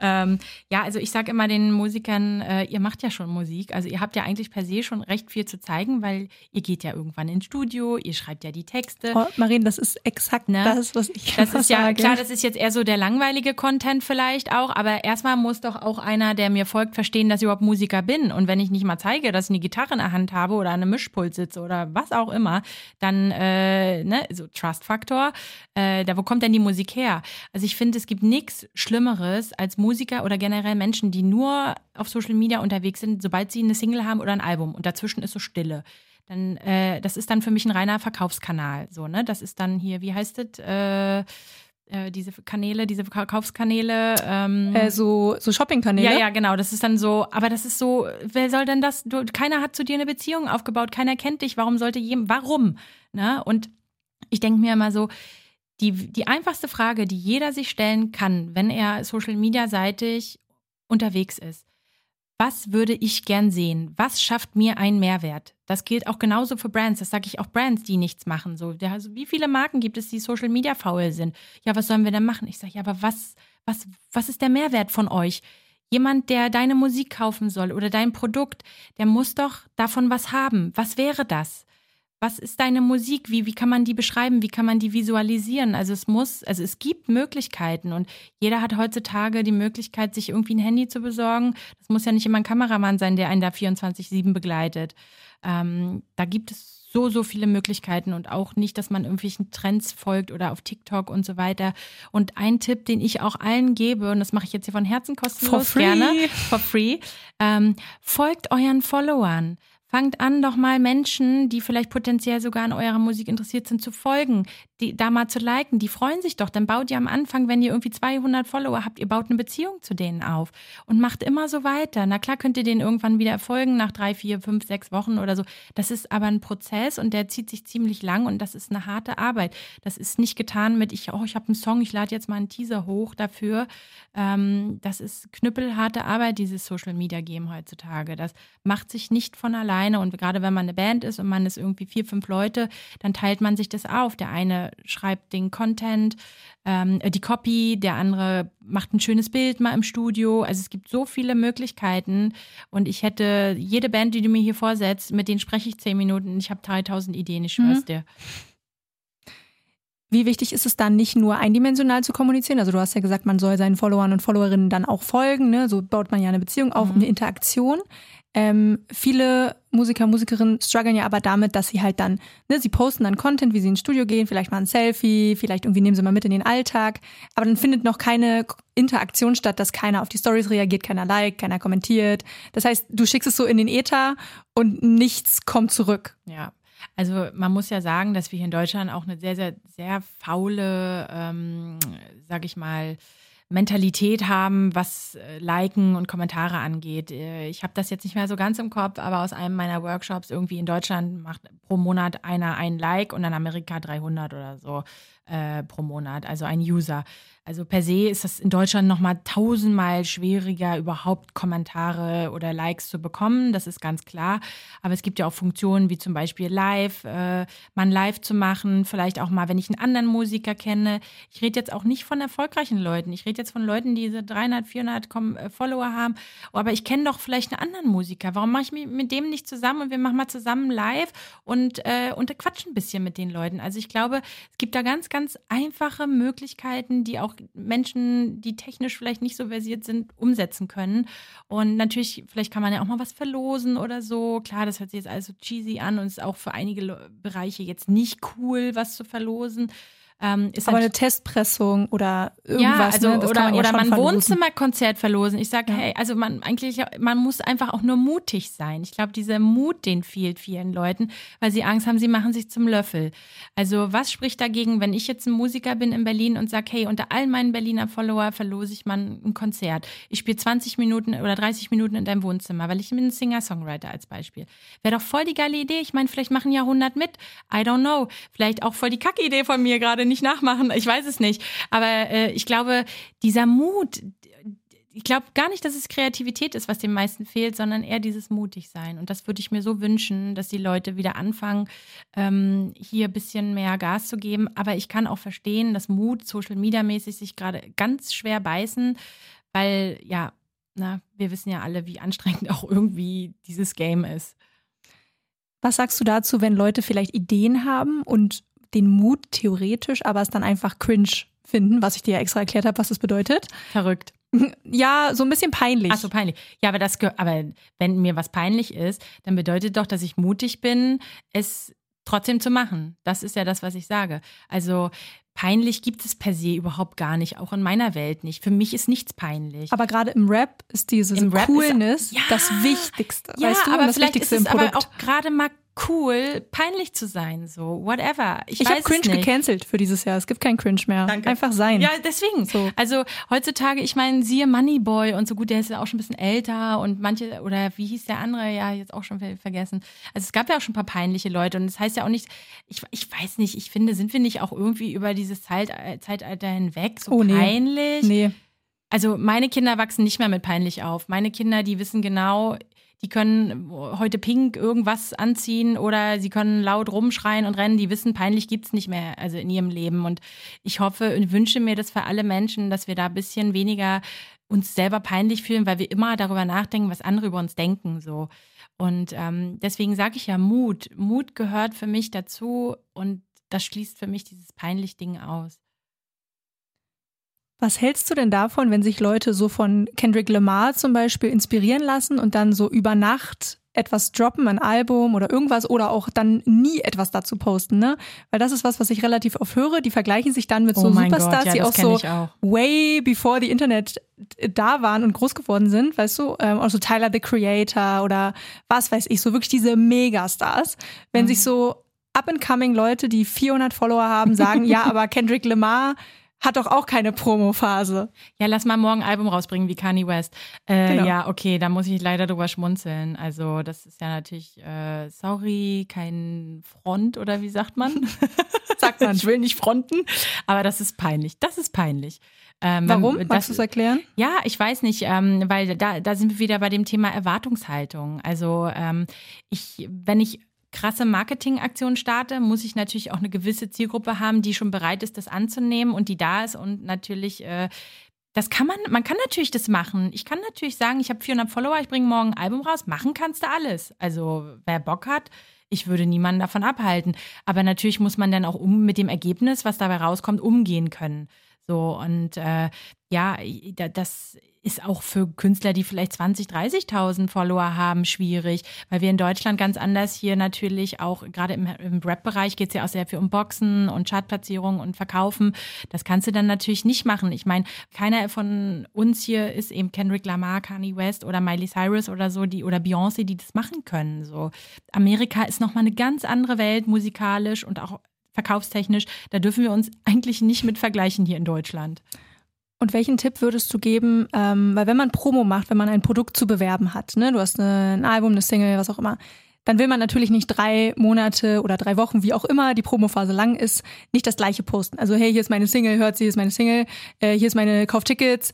Ähm, ja, also ich sage immer den Musikern, äh, ihr macht ja schon Musik. Also ihr habt ja eigentlich per se schon recht viel zu zeigen, weil ihr geht ja irgendwann ins Studio, ihr schreibt ja die Texte. Oh, Marien, das ist exakt ne? das, was ich Das ist ja sage. klar, das ist jetzt eher so der langweilige Content vielleicht auch, aber erstmal muss doch auch einer, der mir folgt, verstehen, dass ich überhaupt Musiker bin. Und wenn ich nicht mal zeige, dass ich eine Gitarre in der Hand habe oder an einem Mischpult sitze oder was auch immer, dann äh, ne, so Trust-Faktor äh, da wo kommt denn die Musik her? Also ich finde, es gibt nichts Schlimmeres als Musiker oder generell Menschen, die nur auf Social Media unterwegs sind, sobald sie eine Single haben oder ein Album und dazwischen ist so Stille. Dann, äh, das ist dann für mich ein reiner Verkaufskanal. So, ne? Das ist dann hier, wie heißt es? Äh, äh, diese Kanäle, diese Verkaufskanäle. Ähm, äh, so so Shoppingkanäle. Ja, ja, genau. Das ist dann so, aber das ist so, wer soll denn das? Du, keiner hat zu dir eine Beziehung aufgebaut, keiner kennt dich. Warum sollte jemand, warum? Ne? Und ich denke mir immer so, die, die einfachste Frage, die jeder sich stellen kann, wenn er Social Media seitig unterwegs ist. Was würde ich gern sehen? Was schafft mir einen Mehrwert? Das gilt auch genauso für Brands. Das sage ich auch Brands, die nichts machen. So, also wie viele Marken gibt es, die Social Media faul sind? Ja, was sollen wir denn machen? Ich sage, ja, aber was, was, was ist der Mehrwert von euch? Jemand, der deine Musik kaufen soll oder dein Produkt, der muss doch davon was haben. Was wäre das? Was ist deine Musik? Wie, wie kann man die beschreiben? Wie kann man die visualisieren? Also es muss, also es gibt Möglichkeiten und jeder hat heutzutage die Möglichkeit, sich irgendwie ein Handy zu besorgen. Das muss ja nicht immer ein Kameramann sein, der einen da 24-7 begleitet. Ähm, da gibt es so, so viele Möglichkeiten und auch nicht, dass man irgendwelchen Trends folgt oder auf TikTok und so weiter. Und ein Tipp, den ich auch allen gebe, und das mache ich jetzt hier von Herzen kostenlos for gerne, for free, ähm, folgt euren Followern. Fangt an, doch mal Menschen, die vielleicht potenziell sogar an eurer Musik interessiert sind, zu folgen, die da mal zu liken. Die freuen sich doch. Dann baut ihr am Anfang, wenn ihr irgendwie 200 Follower habt, ihr baut eine Beziehung zu denen auf und macht immer so weiter. Na klar könnt ihr denen irgendwann wieder folgen nach drei, vier, fünf, sechs Wochen oder so. Das ist aber ein Prozess und der zieht sich ziemlich lang und das ist eine harte Arbeit. Das ist nicht getan mit, ich, oh, ich habe einen Song, ich lade jetzt mal einen Teaser hoch dafür. Ähm, das ist knüppelharte Arbeit, dieses Social Media Game heutzutage. Das macht sich nicht von allein alleine. Und gerade wenn man eine Band ist und man ist irgendwie vier, fünf Leute, dann teilt man sich das auf. Der eine schreibt den Content, ähm, die Copy, der andere macht ein schönes Bild mal im Studio. Also es gibt so viele Möglichkeiten. Und ich hätte jede Band, die du mir hier vorsetzt, mit denen spreche ich zehn Minuten. Ich habe 3000 Ideen, ich schwör's mhm. dir. Wie wichtig ist es dann nicht nur eindimensional zu kommunizieren? Also du hast ja gesagt, man soll seinen Followern und Followerinnen dann auch folgen. Ne? So baut man ja eine Beziehung auf, mhm. eine Interaktion. Ähm, viele Musiker, Musikerinnen strugglen ja aber damit, dass sie halt dann, ne, sie posten dann Content, wie sie ins Studio gehen, vielleicht mal ein Selfie, vielleicht irgendwie nehmen sie mal mit in den Alltag, aber dann findet noch keine Interaktion statt, dass keiner auf die Stories reagiert, keiner liked, keiner kommentiert. Das heißt, du schickst es so in den Äther und nichts kommt zurück. Ja. Also man muss ja sagen, dass wir hier in Deutschland auch eine sehr, sehr, sehr faule, ähm, sag ich mal, Mentalität haben, was äh, Liken und Kommentare angeht. Äh, ich habe das jetzt nicht mehr so ganz im Kopf, aber aus einem meiner Workshops irgendwie in Deutschland macht pro Monat einer ein Like und in Amerika 300 oder so äh, pro Monat, also ein User. Also per se ist es in Deutschland nochmal tausendmal schwieriger, überhaupt Kommentare oder Likes zu bekommen. Das ist ganz klar. Aber es gibt ja auch Funktionen wie zum Beispiel Live, äh, man live zu machen. Vielleicht auch mal, wenn ich einen anderen Musiker kenne. Ich rede jetzt auch nicht von erfolgreichen Leuten. Ich rede jetzt von Leuten, die diese 300, 400 äh, Follower haben. Aber ich kenne doch vielleicht einen anderen Musiker. Warum mache ich mich mit dem nicht zusammen und wir machen mal zusammen live und, äh, und quatschen ein bisschen mit den Leuten? Also ich glaube, es gibt da ganz, ganz einfache Möglichkeiten, die auch auch Menschen, die technisch vielleicht nicht so versiert sind, umsetzen können. Und natürlich, vielleicht kann man ja auch mal was verlosen oder so. Klar, das hört sich jetzt alles so cheesy an und ist auch für einige Bereiche jetzt nicht cool, was zu verlosen. Ähm, ist Aber eine Testpressung oder irgendwas. Ja, also, ne? oder, man, oder ja man Wohnzimmerkonzert verlosen. Ich sage, ja. hey, also man eigentlich, man muss einfach auch nur mutig sein. Ich glaube, dieser Mut, den fehlt vielen Leuten, weil sie Angst haben, sie machen sich zum Löffel. Also was spricht dagegen, wenn ich jetzt ein Musiker bin in Berlin und sage, hey, unter all meinen Berliner Follower verlose ich mal ein Konzert. Ich spiele 20 Minuten oder 30 Minuten in deinem Wohnzimmer, weil ich bin ein Singer-Songwriter als Beispiel. Wäre doch voll die geile Idee. Ich meine, vielleicht machen ja 100 mit. I don't know. Vielleicht auch voll die Kacke-Idee von mir gerade nicht nachmachen. Ich weiß es nicht. Aber äh, ich glaube, dieser Mut, ich glaube gar nicht, dass es Kreativität ist, was den meisten fehlt, sondern eher dieses Mutigsein. Und das würde ich mir so wünschen, dass die Leute wieder anfangen, ähm, hier ein bisschen mehr Gas zu geben. Aber ich kann auch verstehen, dass Mut Social Media mäßig sich gerade ganz schwer beißen, weil ja, na, wir wissen ja alle, wie anstrengend (laughs) auch irgendwie dieses Game ist. Was sagst du dazu, wenn Leute vielleicht Ideen haben und den Mut theoretisch, aber es dann einfach cringe finden, was ich dir ja extra erklärt habe, was das bedeutet? Verrückt. Ja, so ein bisschen peinlich. Ach so, peinlich. Ja, aber das, aber wenn mir was peinlich ist, dann bedeutet doch, dass ich mutig bin, es trotzdem zu machen. Das ist ja das, was ich sage. Also peinlich gibt es per se überhaupt gar nicht, auch in meiner Welt nicht. Für mich ist nichts peinlich. Aber gerade im Rap ist dieses Im Coolness ist, ja, das Wichtigste. Ja, weißt du? aber das vielleicht Wichtigste ist es aber auch gerade mal cool, peinlich zu sein, so whatever. Ich, ich habe Cringe gecancelt für dieses Jahr. Es gibt keinen Cringe mehr. Danke. Einfach sein. Ja, deswegen. So. Also heutzutage, ich meine, siehe Moneyboy und so gut, der ist ja auch schon ein bisschen älter und manche oder wie hieß der andere? Ja, jetzt auch schon vergessen. Also es gab ja auch schon ein paar peinliche Leute und das heißt ja auch nicht. Ich, ich weiß nicht. Ich finde, sind wir nicht auch irgendwie über dieses Zeit, Zeitalter hinweg so oh, nee. peinlich? Nee. Also meine Kinder wachsen nicht mehr mit peinlich auf. Meine Kinder, die wissen genau, die können heute pink irgendwas anziehen oder sie können laut rumschreien und rennen. Die wissen, peinlich gibt's nicht mehr also in ihrem Leben. Und ich hoffe und wünsche mir das für alle Menschen, dass wir da ein bisschen weniger uns selber peinlich fühlen, weil wir immer darüber nachdenken, was andere über uns denken. So. Und ähm, deswegen sage ich ja Mut. Mut gehört für mich dazu und das schließt für mich dieses peinlich Ding aus. Was hältst du denn davon, wenn sich Leute so von Kendrick Lamar zum Beispiel inspirieren lassen und dann so über Nacht etwas droppen, ein Album oder irgendwas oder auch dann nie etwas dazu posten, ne? Weil das ist was, was ich relativ oft höre. Die vergleichen sich dann mit so oh Superstars, Gott, ja, die auch so auch. way before the Internet da waren und groß geworden sind, weißt du? Ähm, auch so Tyler the Creator oder was weiß ich, so wirklich diese Megastars. Wenn mhm. sich so up-and-coming Leute, die 400 Follower haben, sagen, (laughs) ja, aber Kendrick Lamar hat doch auch keine Promophase. Ja, lass mal morgen ein Album rausbringen wie Kanye West. Äh, genau. Ja, okay, da muss ich leider drüber schmunzeln. Also das ist ja natürlich, äh, sorry, kein Front oder wie sagt man? (laughs) sagt man. ich will nicht fronten, aber das ist peinlich. Das ist peinlich. Ähm, Warum? Das, Magst du es erklären? Ja, ich weiß nicht, ähm, weil da, da sind wir wieder bei dem Thema Erwartungshaltung. Also ähm, ich, wenn ich krasse Marketingaktion starte, muss ich natürlich auch eine gewisse Zielgruppe haben, die schon bereit ist, das anzunehmen und die da ist und natürlich äh, das kann man, man kann natürlich das machen. Ich kann natürlich sagen, ich habe 400 Follower, ich bringe morgen ein Album raus. Machen kannst du alles. Also wer Bock hat, ich würde niemanden davon abhalten. Aber natürlich muss man dann auch um mit dem Ergebnis, was dabei rauskommt, umgehen können. So und äh, ja, das ist auch für Künstler, die vielleicht 20, 30.000 Follower haben, schwierig, weil wir in Deutschland ganz anders hier natürlich auch, gerade im, im Rap-Bereich geht es ja auch sehr viel um Boxen und Chartplatzierung und Verkaufen. Das kannst du dann natürlich nicht machen. Ich meine, keiner von uns hier ist eben Kendrick Lamar, Kanye West oder Miley Cyrus oder so, die oder Beyoncé, die das machen können. So Amerika ist nochmal eine ganz andere Welt musikalisch und auch verkaufstechnisch. Da dürfen wir uns eigentlich nicht mit vergleichen hier in Deutschland. Und welchen Tipp würdest du geben, ähm, weil wenn man Promo macht, wenn man ein Produkt zu bewerben hat, ne, du hast eine, ein Album, eine Single, was auch immer, dann will man natürlich nicht drei Monate oder drei Wochen, wie auch immer die Promophase lang ist, nicht das gleiche posten. Also hey, hier ist meine Single, hört sie, hier ist meine Single, äh, hier ist meine Kauftickets.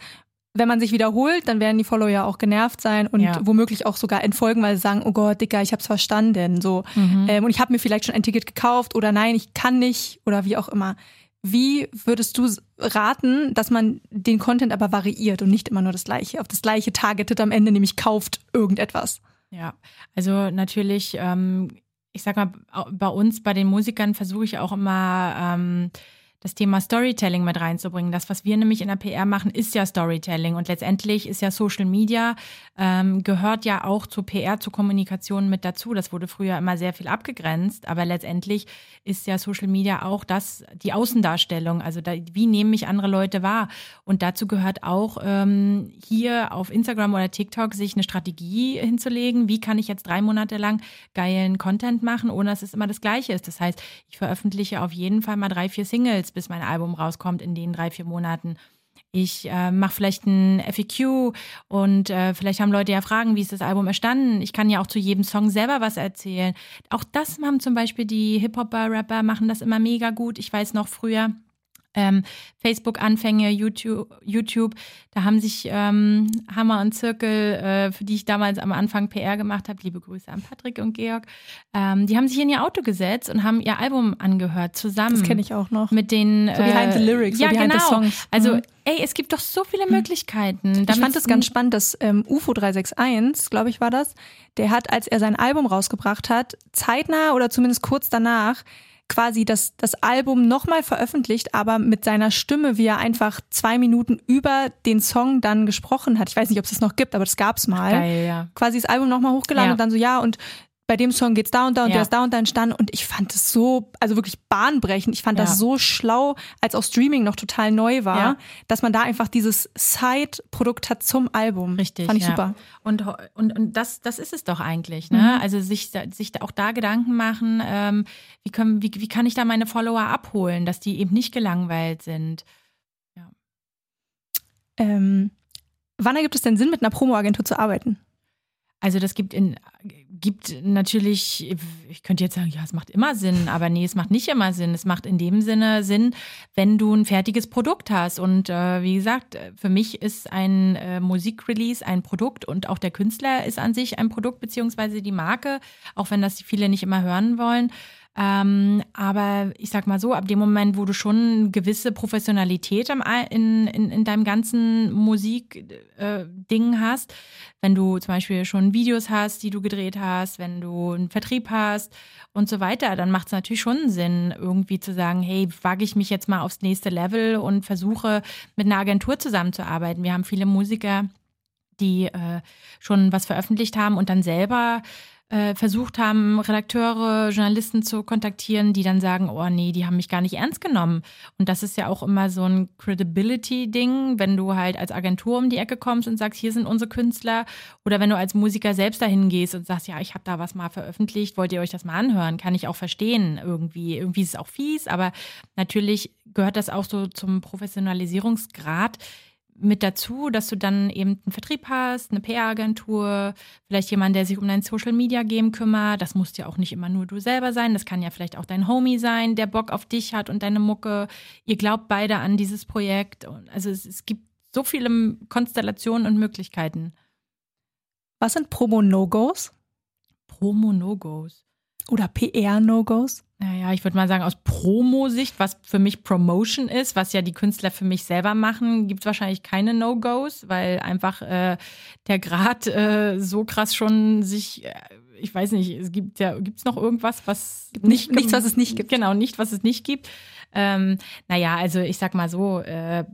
Wenn man sich wiederholt, dann werden die Follower ja auch genervt sein und ja. womöglich auch sogar entfolgen, weil sie sagen, oh Gott, Dicker, ich hab's verstanden. So. Mhm. Ähm, und ich habe mir vielleicht schon ein Ticket gekauft oder nein, ich kann nicht oder wie auch immer. Wie würdest du raten, dass man den Content aber variiert und nicht immer nur das Gleiche, auf das Gleiche targetet am Ende, nämlich kauft irgendetwas? Ja, also natürlich, ähm, ich sag mal, bei uns, bei den Musikern versuche ich auch immer, ähm, das Thema Storytelling mit reinzubringen. Das, was wir nämlich in der PR machen, ist ja Storytelling und letztendlich ist ja Social Media, ähm, gehört ja auch zu PR, zu Kommunikation mit dazu. Das wurde früher immer sehr viel abgegrenzt, aber letztendlich ist ja Social Media auch das, die Außendarstellung, also da, wie nehmen mich andere Leute wahr. Und dazu gehört auch ähm, hier auf Instagram oder TikTok sich eine Strategie hinzulegen, wie kann ich jetzt drei Monate lang geilen Content machen, ohne dass es immer das Gleiche ist. Das heißt, ich veröffentliche auf jeden Fall mal drei, vier Singles, bis mein Album rauskommt in den drei, vier Monaten. Ich äh, mache vielleicht ein FAQ und äh, vielleicht haben Leute ja Fragen, wie ist das Album entstanden. Ich kann ja auch zu jedem Song selber was erzählen. Auch das haben zum Beispiel die Hip-Hopper, Rapper, machen das immer mega gut. Ich weiß noch früher, ähm, Facebook-Anfänge, YouTube, YouTube, da haben sich ähm, Hammer und Zirkel, äh, für die ich damals am Anfang PR gemacht habe, liebe Grüße an Patrick und Georg, ähm, die haben sich in ihr Auto gesetzt und haben ihr Album angehört zusammen. Das kenne ich auch noch. Mit den so behind the lyrics, ja, so behind genau. the songs. Also Mhm. ey, es gibt doch so viele Möglichkeiten. Ich fand das ganz spannend, dass ähm, UFO 361, glaube ich, war das, der hat, als er sein Album rausgebracht hat, zeitnah oder zumindest kurz danach quasi das, das Album nochmal veröffentlicht, aber mit seiner Stimme, wie er einfach zwei Minuten über den Song dann gesprochen hat. Ich weiß nicht, ob es das noch gibt, aber das gab's mal. Geil, ja. Quasi das Album nochmal hochgeladen Ja. und dann so, ja, und bei dem Song geht's da und da und Ja. der ist da und da entstanden und ich fand es so, also wirklich bahnbrechend. Ich fand Ja. das so schlau, als auch Streaming noch total neu war, Ja. dass man da einfach dieses Side-Produkt hat zum Album. Richtig. Fand ich ja. super. Und, und, und das, das ist es doch eigentlich, ne? Mhm. Also sich, sich auch da Gedanken machen, ähm, wie, können, wie, wie kann ich da meine Follower abholen, dass die eben nicht gelangweilt sind. Ähm, wann ergibt es denn Sinn, mit einer Promo-Agentur zu arbeiten? Also das gibt in gibt natürlich, ich könnte jetzt sagen, ja, es macht immer Sinn, aber nee, es macht nicht immer Sinn. Es macht in dem Sinne Sinn, wenn du ein fertiges Produkt hast. Und äh, wie gesagt, für mich ist ein äh, Musikrelease ein Produkt und auch der Künstler ist an sich ein Produkt, beziehungsweise die Marke, auch wenn das viele nicht immer hören wollen. Ähm, aber ich sag mal so, ab dem Moment, wo du schon gewisse Professionalität am, in, in, in deinem ganzen Musikding äh, hast, wenn du zum Beispiel schon Videos hast, die du gedreht hast, wenn du einen Vertrieb hast und so weiter, dann macht es natürlich schon Sinn, irgendwie zu sagen, hey, wage ich mich jetzt mal aufs nächste Level und versuche mit einer Agentur zusammenzuarbeiten. Wir haben viele Musiker, die äh, schon was veröffentlicht haben und dann selber äh, versucht haben, Redakteure, Journalisten zu kontaktieren, die dann sagen, oh nee, die haben mich gar nicht ernst genommen. Und das ist ja auch immer so ein Credibility-Ding, wenn du halt als Agentur um die Ecke kommst und sagst, hier sind unsere Künstler, oder wenn du als Musiker selbst dahin gehst und sagst, ja, ich habe da was mal veröffentlicht, wollt ihr euch das mal anhören? Kann ich auch verstehen irgendwie. Irgendwie ist es auch fies, aber natürlich gehört das auch so zum Professionalisierungsgrad mit dazu, dass du dann eben einen Vertrieb hast, eine PR-Agentur, vielleicht jemand, der sich um dein Social-Media-Game kümmert. Das muss ja auch nicht immer nur du selber sein. Das kann ja vielleicht auch dein Homie sein, der Bock auf dich hat und deine Mucke. Ihr glaubt beide an dieses Projekt. Also es, es gibt so viele Konstellationen und Möglichkeiten. Was sind Promo-No-Gos? Promo-No-Gos. Oder PR-No-Gos? Naja, ich würde mal sagen, aus Promo-Sicht, was für mich Promotion ist, was ja die Künstler für mich selber machen, gibt es wahrscheinlich keine No-Gos, weil einfach äh, der Grad äh, so krass schon sich, äh, ich weiß nicht, es gibt ja, gibt es noch irgendwas, was Nicht, nichts, was es nicht gibt. Genau, nicht, was es nicht gibt. Ähm, naja, also ich sag mal so, äh,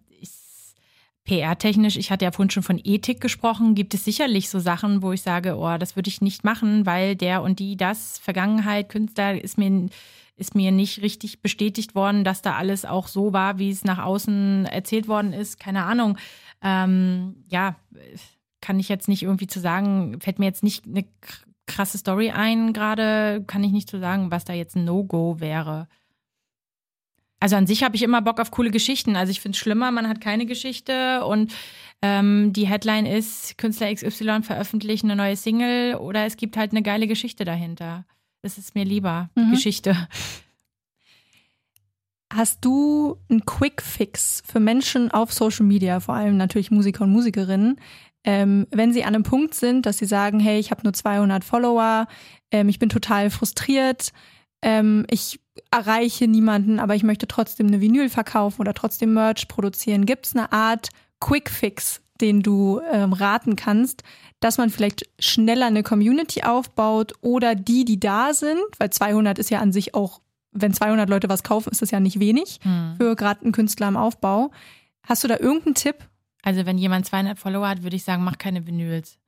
PR-technisch, ich hatte ja vorhin schon von Ethik gesprochen, gibt es sicherlich so Sachen, wo ich sage, oh, das würde ich nicht machen, weil der und die das, Vergangenheit, Künstler, ist mir, ist mir nicht richtig bestätigt worden, dass da alles auch so war, wie es nach außen erzählt worden ist. Keine Ahnung. Ähm, ja, kann ich jetzt nicht irgendwie zu sagen, fällt mir jetzt nicht eine krasse Story ein gerade, kann ich nicht zu sagen, was da jetzt ein No-Go wäre. Also an sich habe ich immer Bock auf coole Geschichten. Also ich finde es schlimmer, man hat keine Geschichte und ähm, die Headline ist, Künstler XY veröffentlichen eine neue Single oder es gibt halt eine geile Geschichte dahinter. Das ist mir lieber, Mhm. Geschichte. Hast du einen Quick Fix für Menschen auf Social Media, vor allem natürlich Musiker und Musikerinnen, ähm, wenn sie an einem Punkt sind, dass sie sagen, hey, ich habe nur 200 Follower, ähm, ich bin total frustriert, ähm, ich erreiche niemanden, aber ich möchte trotzdem eine Vinyl verkaufen oder trotzdem Merch produzieren. Gibt es eine Art Quick Fix, den du ähm, raten kannst, dass man vielleicht schneller eine Community aufbaut oder die, die da sind, weil 200 ist ja an sich auch wenn 200 Leute was kaufen, ist das ja nicht wenig Hm. für gerade einen Künstler im Aufbau. Hast du da irgendeinen Tipp? Also wenn jemand 200 Follower hat, würde ich sagen, mach keine Vinyls.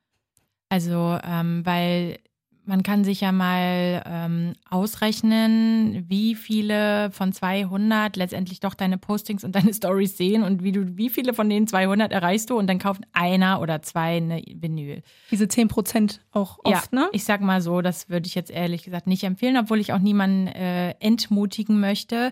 Also, ähm, weil man kann sich ja mal ähm, ausrechnen, wie viele von 200 letztendlich doch deine Postings und deine (laughs) Stories sehen und wie du, wie viele von den 200 erreichst du und dann kauft einer oder zwei eine Vinyl. Diese 10 Prozent auch oft, ja, ne? ich sag mal so, das würde ich jetzt ehrlich gesagt nicht empfehlen, obwohl ich auch niemanden äh, entmutigen möchte.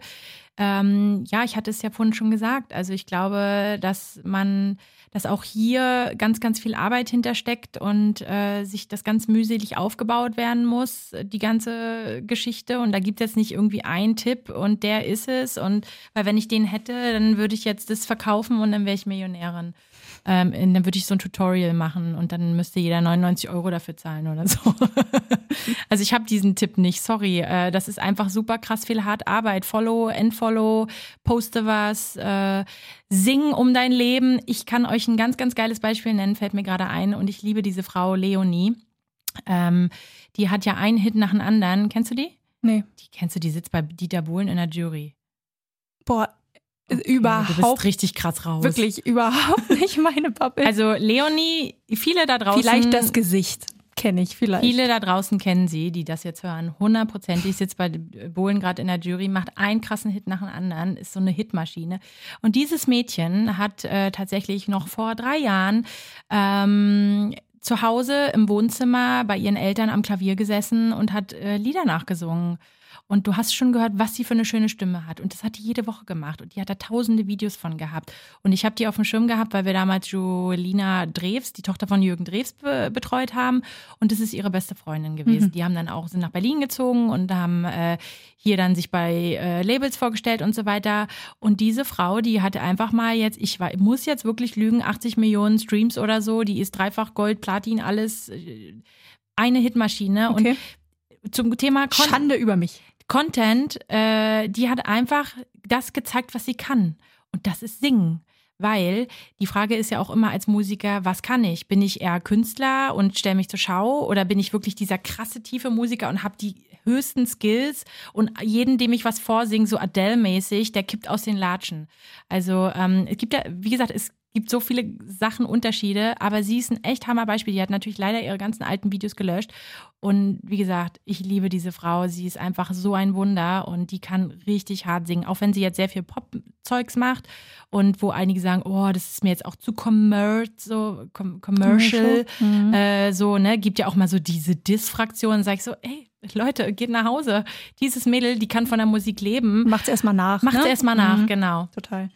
Ähm, ja, ich hatte es ja vorhin schon gesagt. Also ich glaube, dass man, dass auch hier ganz, ganz viel Arbeit hintersteckt und äh, sich das ganz mühselig aufgebaut werden muss, die ganze Geschichte. Und da gibt es jetzt nicht irgendwie einen Tipp und der ist es. Und weil wenn ich den hätte, dann würde ich jetzt das verkaufen und dann wäre ich Millionärin. Ähm, dann würde ich so ein Tutorial machen und dann müsste jeder 99 Euro dafür zahlen oder so. (laughs) also ich habe diesen Tipp nicht, sorry. Äh, das ist einfach super krass viel hart Arbeit. Follow, entfollow, poste was, äh, sing um dein Leben. Ich kann euch ein ganz, ganz geiles Beispiel nennen, fällt mir gerade ein und ich liebe diese Frau Leonie. Ähm, die hat ja einen Hit nach dem anderen. Kennst du die? Nee. Die kennst du, die sitzt bei Dieter Bohlen in der Jury. Boah, Du überhaupt, bist richtig krass raus. wirklich überhaupt (laughs) nicht meine Bubble. Also Leonie, viele da draußen. vielleicht das Gesicht kenne ich, vielleicht. Viele da draußen kennen sie, die das jetzt hören. Hundertprozentig sitzt bei Bohlen gerade in der Jury, macht einen krassen Hit nach dem anderen, ist so eine Hitmaschine. Und dieses Mädchen hat äh, tatsächlich noch vor drei Jahren ähm, zu Hause im Wohnzimmer bei ihren Eltern am Klavier gesessen und hat äh, Lieder nachgesungen. Und du hast schon gehört, was sie für eine schöne Stimme hat. Und das hat die jede Woche gemacht. Und die hat da tausende Videos von gehabt. Und ich habe die auf dem Schirm gehabt, weil wir damals Jolina Drews, die Tochter von Jürgen Drews, be betreut haben. Und das ist ihre beste Freundin gewesen. Mhm. Die haben dann auch, sind nach Berlin gezogen und haben äh, hier dann sich bei äh, Labels vorgestellt und so weiter. Und diese Frau, die hatte einfach mal jetzt, ich war, muss jetzt wirklich lügen, 80 Millionen Streams oder so. Die ist dreifach Gold, Platin, alles. Äh, eine Hitmaschine. Okay. Und zum Thema Kon Schande über mich. Content, äh, die hat einfach das gezeigt, was sie kann. Und das ist Singen. Weil die Frage ist ja auch immer als Musiker, was kann ich? Bin ich eher Künstler und stelle mich zur Schau oder bin ich wirklich dieser krasse, tiefe Musiker und habe die höchsten Skills und jeden, dem ich was vorsinge, so Adele-mäßig, der kippt aus den Latschen. Also ähm, es gibt ja, wie gesagt, es gibt so viele Sachen, Unterschiede, aber sie ist ein echt Hammerbeispiel. Die hat natürlich leider ihre ganzen alten Videos gelöscht. Und wie gesagt, ich liebe diese Frau. Sie ist einfach so ein Wunder und die kann richtig hart singen, auch wenn sie jetzt sehr viel Pop-Zeugs macht und wo einige sagen, oh, das ist mir jetzt auch zu commer so, com commercial, mhm. äh, so, ne, gibt ja auch mal so diese Diss-Fraktion, sag ich so, ey, Leute, geht nach Hause. Dieses Mädel, die kann von der Musik leben. Macht's erstmal nach. Macht's ne? erstmal nach, mhm. genau. Total.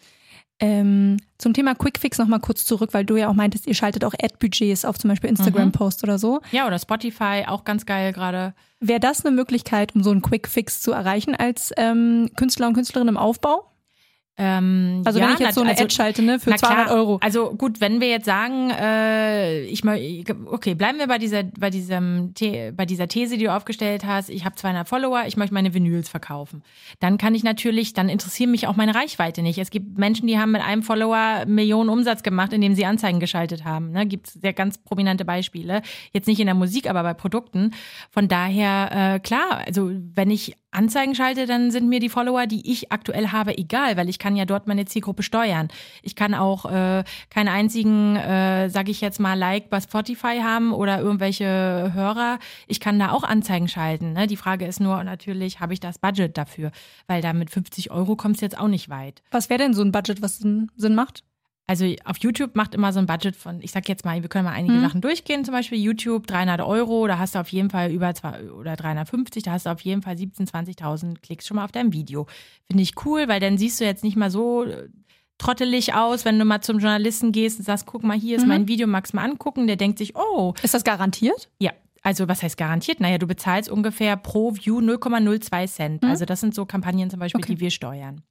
Ähm, zum Thema Quickfix nochmal kurz zurück, weil du ja auch meintest, ihr schaltet auch Ad-Budgets auf zum Beispiel Instagram-Post mhm. oder so. Ja, oder Spotify, auch ganz geil gerade. Wäre das eine Möglichkeit, um so einen Quickfix zu erreichen als ähm, Künstler und Künstlerin im Aufbau? Ähm, also ja, wenn ich jetzt so eine also, Ad schalte, ne, für 200 klar, Euro. Also gut, wenn wir jetzt sagen, äh, ich mal, okay, bleiben wir bei dieser, bei diesem, bei dieser These, die du aufgestellt hast. Ich habe 200 Follower, ich möchte meine Vinyls verkaufen. Dann kann ich natürlich, dann interessiert mich auch meine Reichweite nicht. Es gibt Menschen, die haben mit einem Follower Millionen Umsatz gemacht, indem sie Anzeigen geschaltet haben. Ne? Gibt sehr ganz prominente Beispiele. Jetzt nicht in der Musik, aber bei Produkten. Von daher äh, klar, also wenn ich Anzeigen schalte, dann sind mir die Follower, die ich aktuell habe, egal, weil ich kann ja dort meine Zielgruppe steuern. Ich kann auch äh, keinen einzigen, äh, sage ich jetzt mal, Like bei Spotify haben oder irgendwelche Hörer. Ich kann da auch Anzeigen schalten. Ne? Die Frage ist nur natürlich, habe ich das Budget dafür? Weil da mit 50 Euro kommst du jetzt auch nicht weit. Was wäre denn so ein Budget, was Sinn, Sinn macht? Also auf YouTube macht immer so ein Budget von, ich sag jetzt mal, wir können mal einige mhm. Sachen durchgehen, zum Beispiel YouTube 300 Euro, da hast du auf jeden Fall über zwei oder 350, da hast du auf jeden Fall 17.000, 20.000 Klicks schon mal auf deinem Video. Finde ich cool, weil dann siehst du jetzt nicht mal so äh, trottelig aus, wenn du mal zum Journalisten gehst und sagst, guck mal, hier ist mhm. mein Video, magst mal angucken, der denkt sich, oh. Ist das garantiert? Ja. Also was heißt garantiert? Naja, du bezahlst ungefähr pro View 0,02 Cent. Mhm. Also das sind so Kampagnen zum Beispiel, okay. die wir steuern.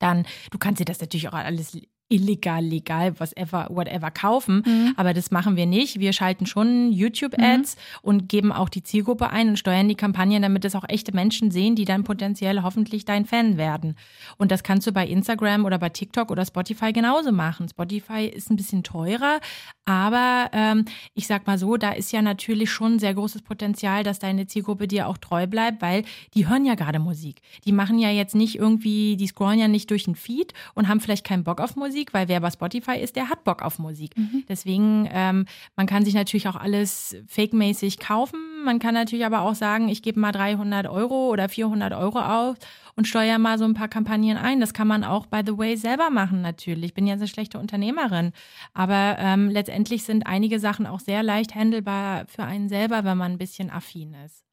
Dann, du kannst dir das natürlich auch alles illegal, legal, whatever, whatever kaufen. Mhm. Aber das machen wir nicht. Wir schalten schon YouTube-Ads mhm. und geben auch die Zielgruppe ein und steuern die Kampagnen, damit es auch echte Menschen sehen, die dann potenziell hoffentlich dein Fan werden. Und das kannst du bei Instagram oder bei TikTok oder Spotify genauso machen. Spotify ist ein bisschen teurer, aber ähm, ich sag mal so, da ist ja natürlich schon sehr großes Potenzial, dass deine Zielgruppe dir auch treu bleibt, weil die hören ja gerade Musik. Die machen ja jetzt nicht irgendwie, die scrollen ja nicht durch den Feed und haben vielleicht keinen Bock auf Musik Musik, weil wer bei Spotify ist, der hat Bock auf Musik. Mhm. Deswegen, ähm, man kann sich natürlich auch alles fake-mäßig kaufen. Man kann natürlich aber auch sagen, ich gebe mal 300 Euro oder 400 Euro auf und steuere mal so ein paar Kampagnen ein. Das kann man auch, by the way, selber machen natürlich. Ich bin ja eine schlechte Unternehmerin. Aber ähm, letztendlich sind einige Sachen auch sehr leicht handelbar für einen selber, wenn man ein bisschen affin ist.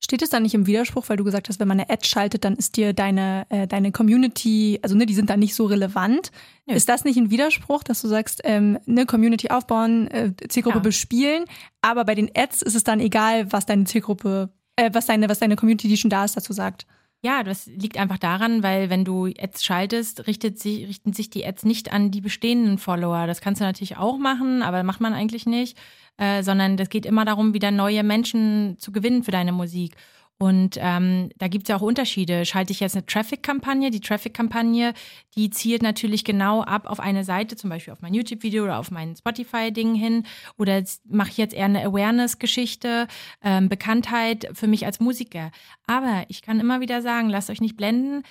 Steht es dann nicht im Widerspruch, weil du gesagt hast, wenn man eine Ad schaltet, dann ist dir deine, äh, deine Community, also ne, die sind dann nicht so relevant. Ja. Ist das nicht ein Widerspruch, dass du sagst, ähm, ne, Community aufbauen, äh, Zielgruppe ja. bespielen, aber bei den Ads ist es dann egal, was deine Zielgruppe, äh, was deine, was deine Community, die schon da ist, dazu sagt? Ja, das liegt einfach daran, weil wenn du Ads schaltest, richtet sich, richten sich die Ads nicht an die bestehenden Follower. Das kannst du natürlich auch machen, aber macht man eigentlich nicht, äh, sondern das geht immer darum, wieder neue Menschen zu gewinnen für deine Musik. Und ähm, da gibt es ja auch Unterschiede. Schalte ich jetzt eine Traffic-Kampagne? Die Traffic-Kampagne, die zielt natürlich genau ab auf eine Seite, zum Beispiel auf mein YouTube-Video oder auf mein Spotify-Ding hin. Oder mache ich jetzt eher eine Awareness-Geschichte, ähm, Bekanntheit für mich als Musiker. Aber ich kann immer wieder sagen, lasst euch nicht blenden.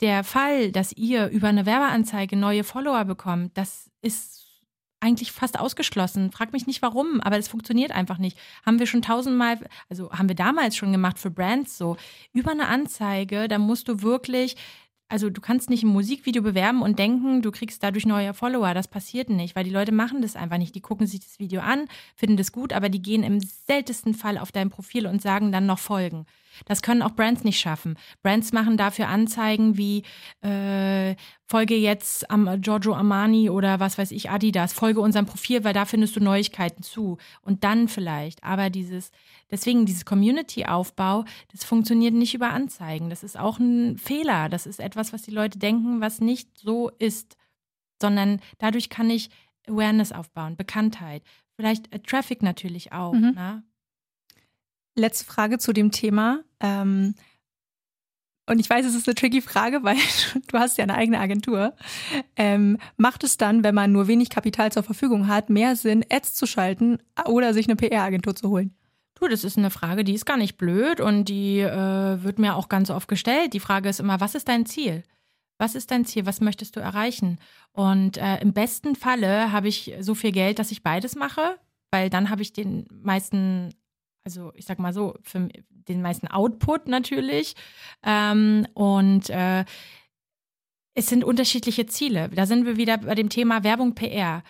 Der Fall, dass ihr über eine Werbeanzeige neue Follower bekommt, das ist eigentlich fast ausgeschlossen. Frag mich nicht warum, aber es funktioniert einfach nicht. Haben wir schon tausendmal, also haben wir damals schon gemacht für Brands so. Über eine Anzeige, da musst du wirklich also du kannst nicht ein Musikvideo bewerben und denken, du kriegst dadurch neue Follower. Das passiert nicht, weil die Leute machen das einfach nicht. Die gucken sich das Video an, finden das gut, aber die gehen im seltensten Fall auf dein Profil und sagen dann noch Folgen. Das können auch Brands nicht schaffen. Brands machen dafür Anzeigen wie äh, folge jetzt am Giorgio Armani oder was weiß ich, Adidas, folge unserem Profil, weil da findest du Neuigkeiten zu. Und dann vielleicht. Aber dieses, deswegen dieses Community-Aufbau, das funktioniert nicht über Anzeigen. Das ist auch ein Fehler. Das ist etwas, was die Leute denken, was nicht so ist. Sondern dadurch kann ich Awareness aufbauen, Bekanntheit. Vielleicht äh, Traffic natürlich auch. Mhm. Letzte Frage zu dem Thema. Ähm, und ich weiß, es ist eine tricky Frage, weil (laughs) du hast ja eine eigene Agentur. Ähm, macht es dann, wenn man nur wenig Kapital zur Verfügung hat, mehr Sinn, Ads zu schalten oder sich eine PR-Agentur zu holen? Du, das ist eine Frage, die ist gar nicht blöd und die äh, wird mir auch ganz oft gestellt. Die Frage ist immer, was ist dein Ziel? Was ist dein Ziel? Was möchtest du erreichen? Und äh, im besten Falle habe ich so viel Geld, dass ich beides mache, weil dann habe ich den meisten also ich sag mal so, für den meisten Output natürlich. Ähm, und äh, es sind unterschiedliche Ziele. Da sind wir wieder bei dem Thema Werbung PR.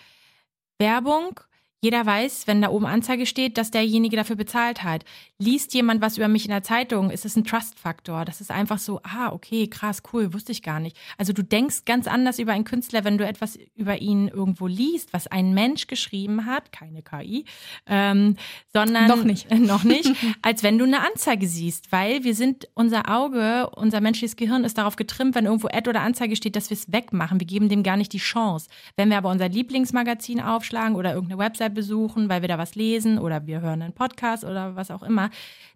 Werbung jeder weiß, wenn da oben Anzeige steht, dass derjenige dafür bezahlt hat. Liest jemand was über mich in der Zeitung, ist es ein Trust-Faktor. Das ist einfach so, ah, okay, krass, cool, wusste ich gar nicht. Also du denkst ganz anders über einen Künstler, wenn du etwas über ihn irgendwo liest, was ein Mensch geschrieben hat, keine KI, ähm, sondern noch nicht, (laughs) noch nicht, als wenn du eine Anzeige siehst, weil wir sind, unser Auge, unser menschliches Gehirn ist darauf getrimmt, wenn irgendwo Ad oder Anzeige steht, dass wir es wegmachen. Wir geben dem gar nicht die Chance. Wenn wir aber unser Lieblingsmagazin aufschlagen oder irgendeine Website besuchen, weil wir da was lesen oder wir hören einen Podcast oder was auch immer,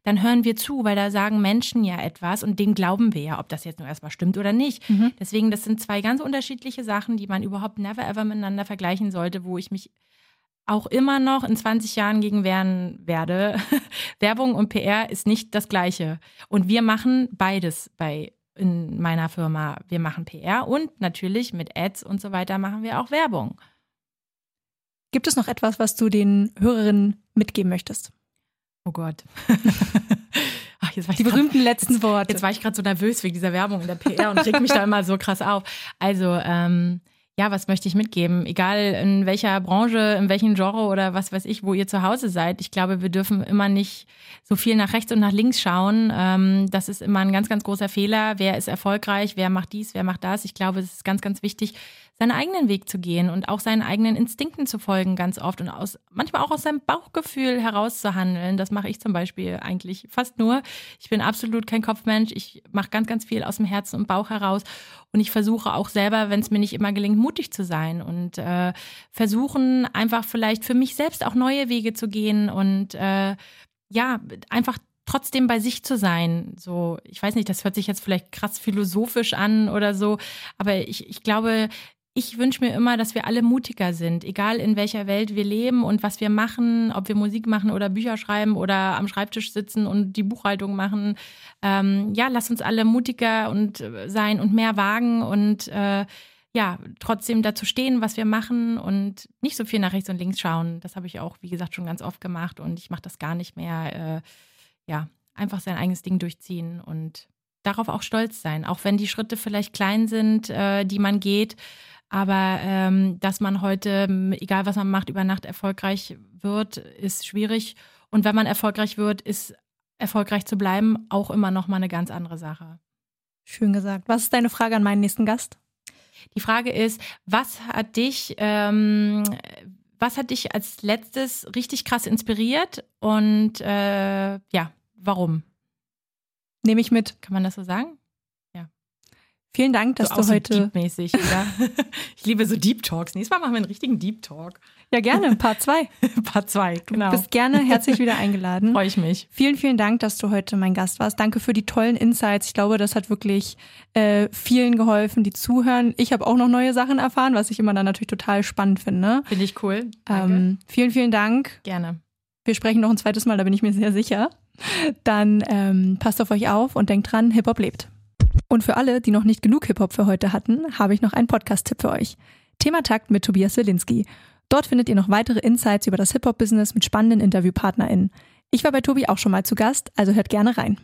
dann hören wir zu, weil da sagen Menschen ja etwas und dem glauben wir ja, ob das jetzt nur erstmal stimmt oder nicht. Mhm. Deswegen, das sind zwei ganz unterschiedliche Sachen, die man überhaupt never ever miteinander vergleichen sollte, wo ich mich auch immer noch in 20 Jahren gegen wehren werde. (laughs) Werbung und PR ist nicht das Gleiche. Und wir machen beides bei in meiner Firma. Wir machen PR und natürlich mit Ads und so weiter machen wir auch Werbung. Gibt es noch etwas, was du den Hörerinnen mitgeben möchtest? Oh Gott. (laughs) Ach, jetzt war ich Die berühmten grad, letzten jetzt, Worte. Jetzt war ich gerade so nervös wegen dieser Werbung in der PR und reg mich da immer so krass auf. Also, ähm, ja, was möchte ich mitgeben? Egal in welcher Branche, in welchem Genre oder was weiß ich, wo ihr zu Hause seid. Ich glaube, wir dürfen immer nicht so viel nach rechts und nach links schauen. Ähm, das ist immer ein ganz, ganz großer Fehler. Wer ist erfolgreich? Wer macht dies? Wer macht das? Ich glaube, es ist ganz, ganz wichtig, seinen eigenen Weg zu gehen und auch seinen eigenen Instinkten zu folgen ganz oft und aus, manchmal auch aus seinem Bauchgefühl heraus zu handeln. Das mache ich zum Beispiel eigentlich fast nur. Ich bin absolut kein Kopfmensch. Ich mache ganz, ganz viel aus dem Herzen und Bauch heraus. Und ich versuche auch selber, wenn es mir nicht immer gelingt, mutig zu sein und äh, versuchen einfach vielleicht für mich selbst auch neue Wege zu gehen und äh, ja, einfach trotzdem bei sich zu sein. So, ich weiß nicht, das hört sich jetzt vielleicht krass philosophisch an oder so, aber ich, ich glaube, ich wünsche mir immer, dass wir alle mutiger sind, egal in welcher Welt wir leben und was wir machen, ob wir Musik machen oder Bücher schreiben oder am Schreibtisch sitzen und die Buchhaltung machen. Ähm, ja, lass uns alle mutiger und äh, sein und mehr wagen und äh, ja, trotzdem dazu stehen, was wir machen und nicht so viel nach rechts und links schauen. Das habe ich auch, wie gesagt, schon ganz oft gemacht und ich mache das gar nicht mehr. Äh, ja, einfach sein eigenes Ding durchziehen und darauf auch stolz sein, auch wenn die Schritte vielleicht klein sind, äh, die man geht. Aber ähm, dass man heute, egal was man macht, über Nacht erfolgreich wird, ist schwierig. Und wenn man erfolgreich wird, ist erfolgreich zu bleiben auch immer noch mal eine ganz andere Sache. Schön gesagt. Was ist deine Frage an meinen nächsten Gast? Die Frage ist, was hat dich, ähm, was hat dich als letztes richtig krass inspiriert und äh, ja, warum? Nehme ich mit. Kann man das so sagen? Vielen Dank, dass so du heute. So (laughs) ja. ich liebe so Deep Talks. Nächstes Mal machen wir einen richtigen Deep Talk. Ja, gerne. Part 2. (laughs) Part 2, genau. Du bist gerne herzlich wieder eingeladen. (laughs) Freue ich mich. Vielen, vielen Dank, dass du heute mein Gast warst. Danke für die tollen Insights. Ich glaube, das hat wirklich äh, vielen geholfen, die zuhören. Ich habe auch noch neue Sachen erfahren, was ich immer dann natürlich total spannend finde. Finde ich cool. Ähm, vielen, vielen Dank. Gerne. Wir sprechen noch ein zweites Mal, da bin ich mir sehr sicher. Dann ähm, passt auf euch auf und denkt dran, Hip-Hop lebt. Und für alle, die noch nicht genug Hip-Hop für heute hatten, habe ich noch einen Podcast-Tipp für euch. Thematakt mit Tobias Wilinski. Dort findet ihr noch weitere Insights über das Hip-Hop-Business mit spannenden InterviewpartnerInnen. Ich war bei Tobi auch schon mal zu Gast, also hört gerne rein.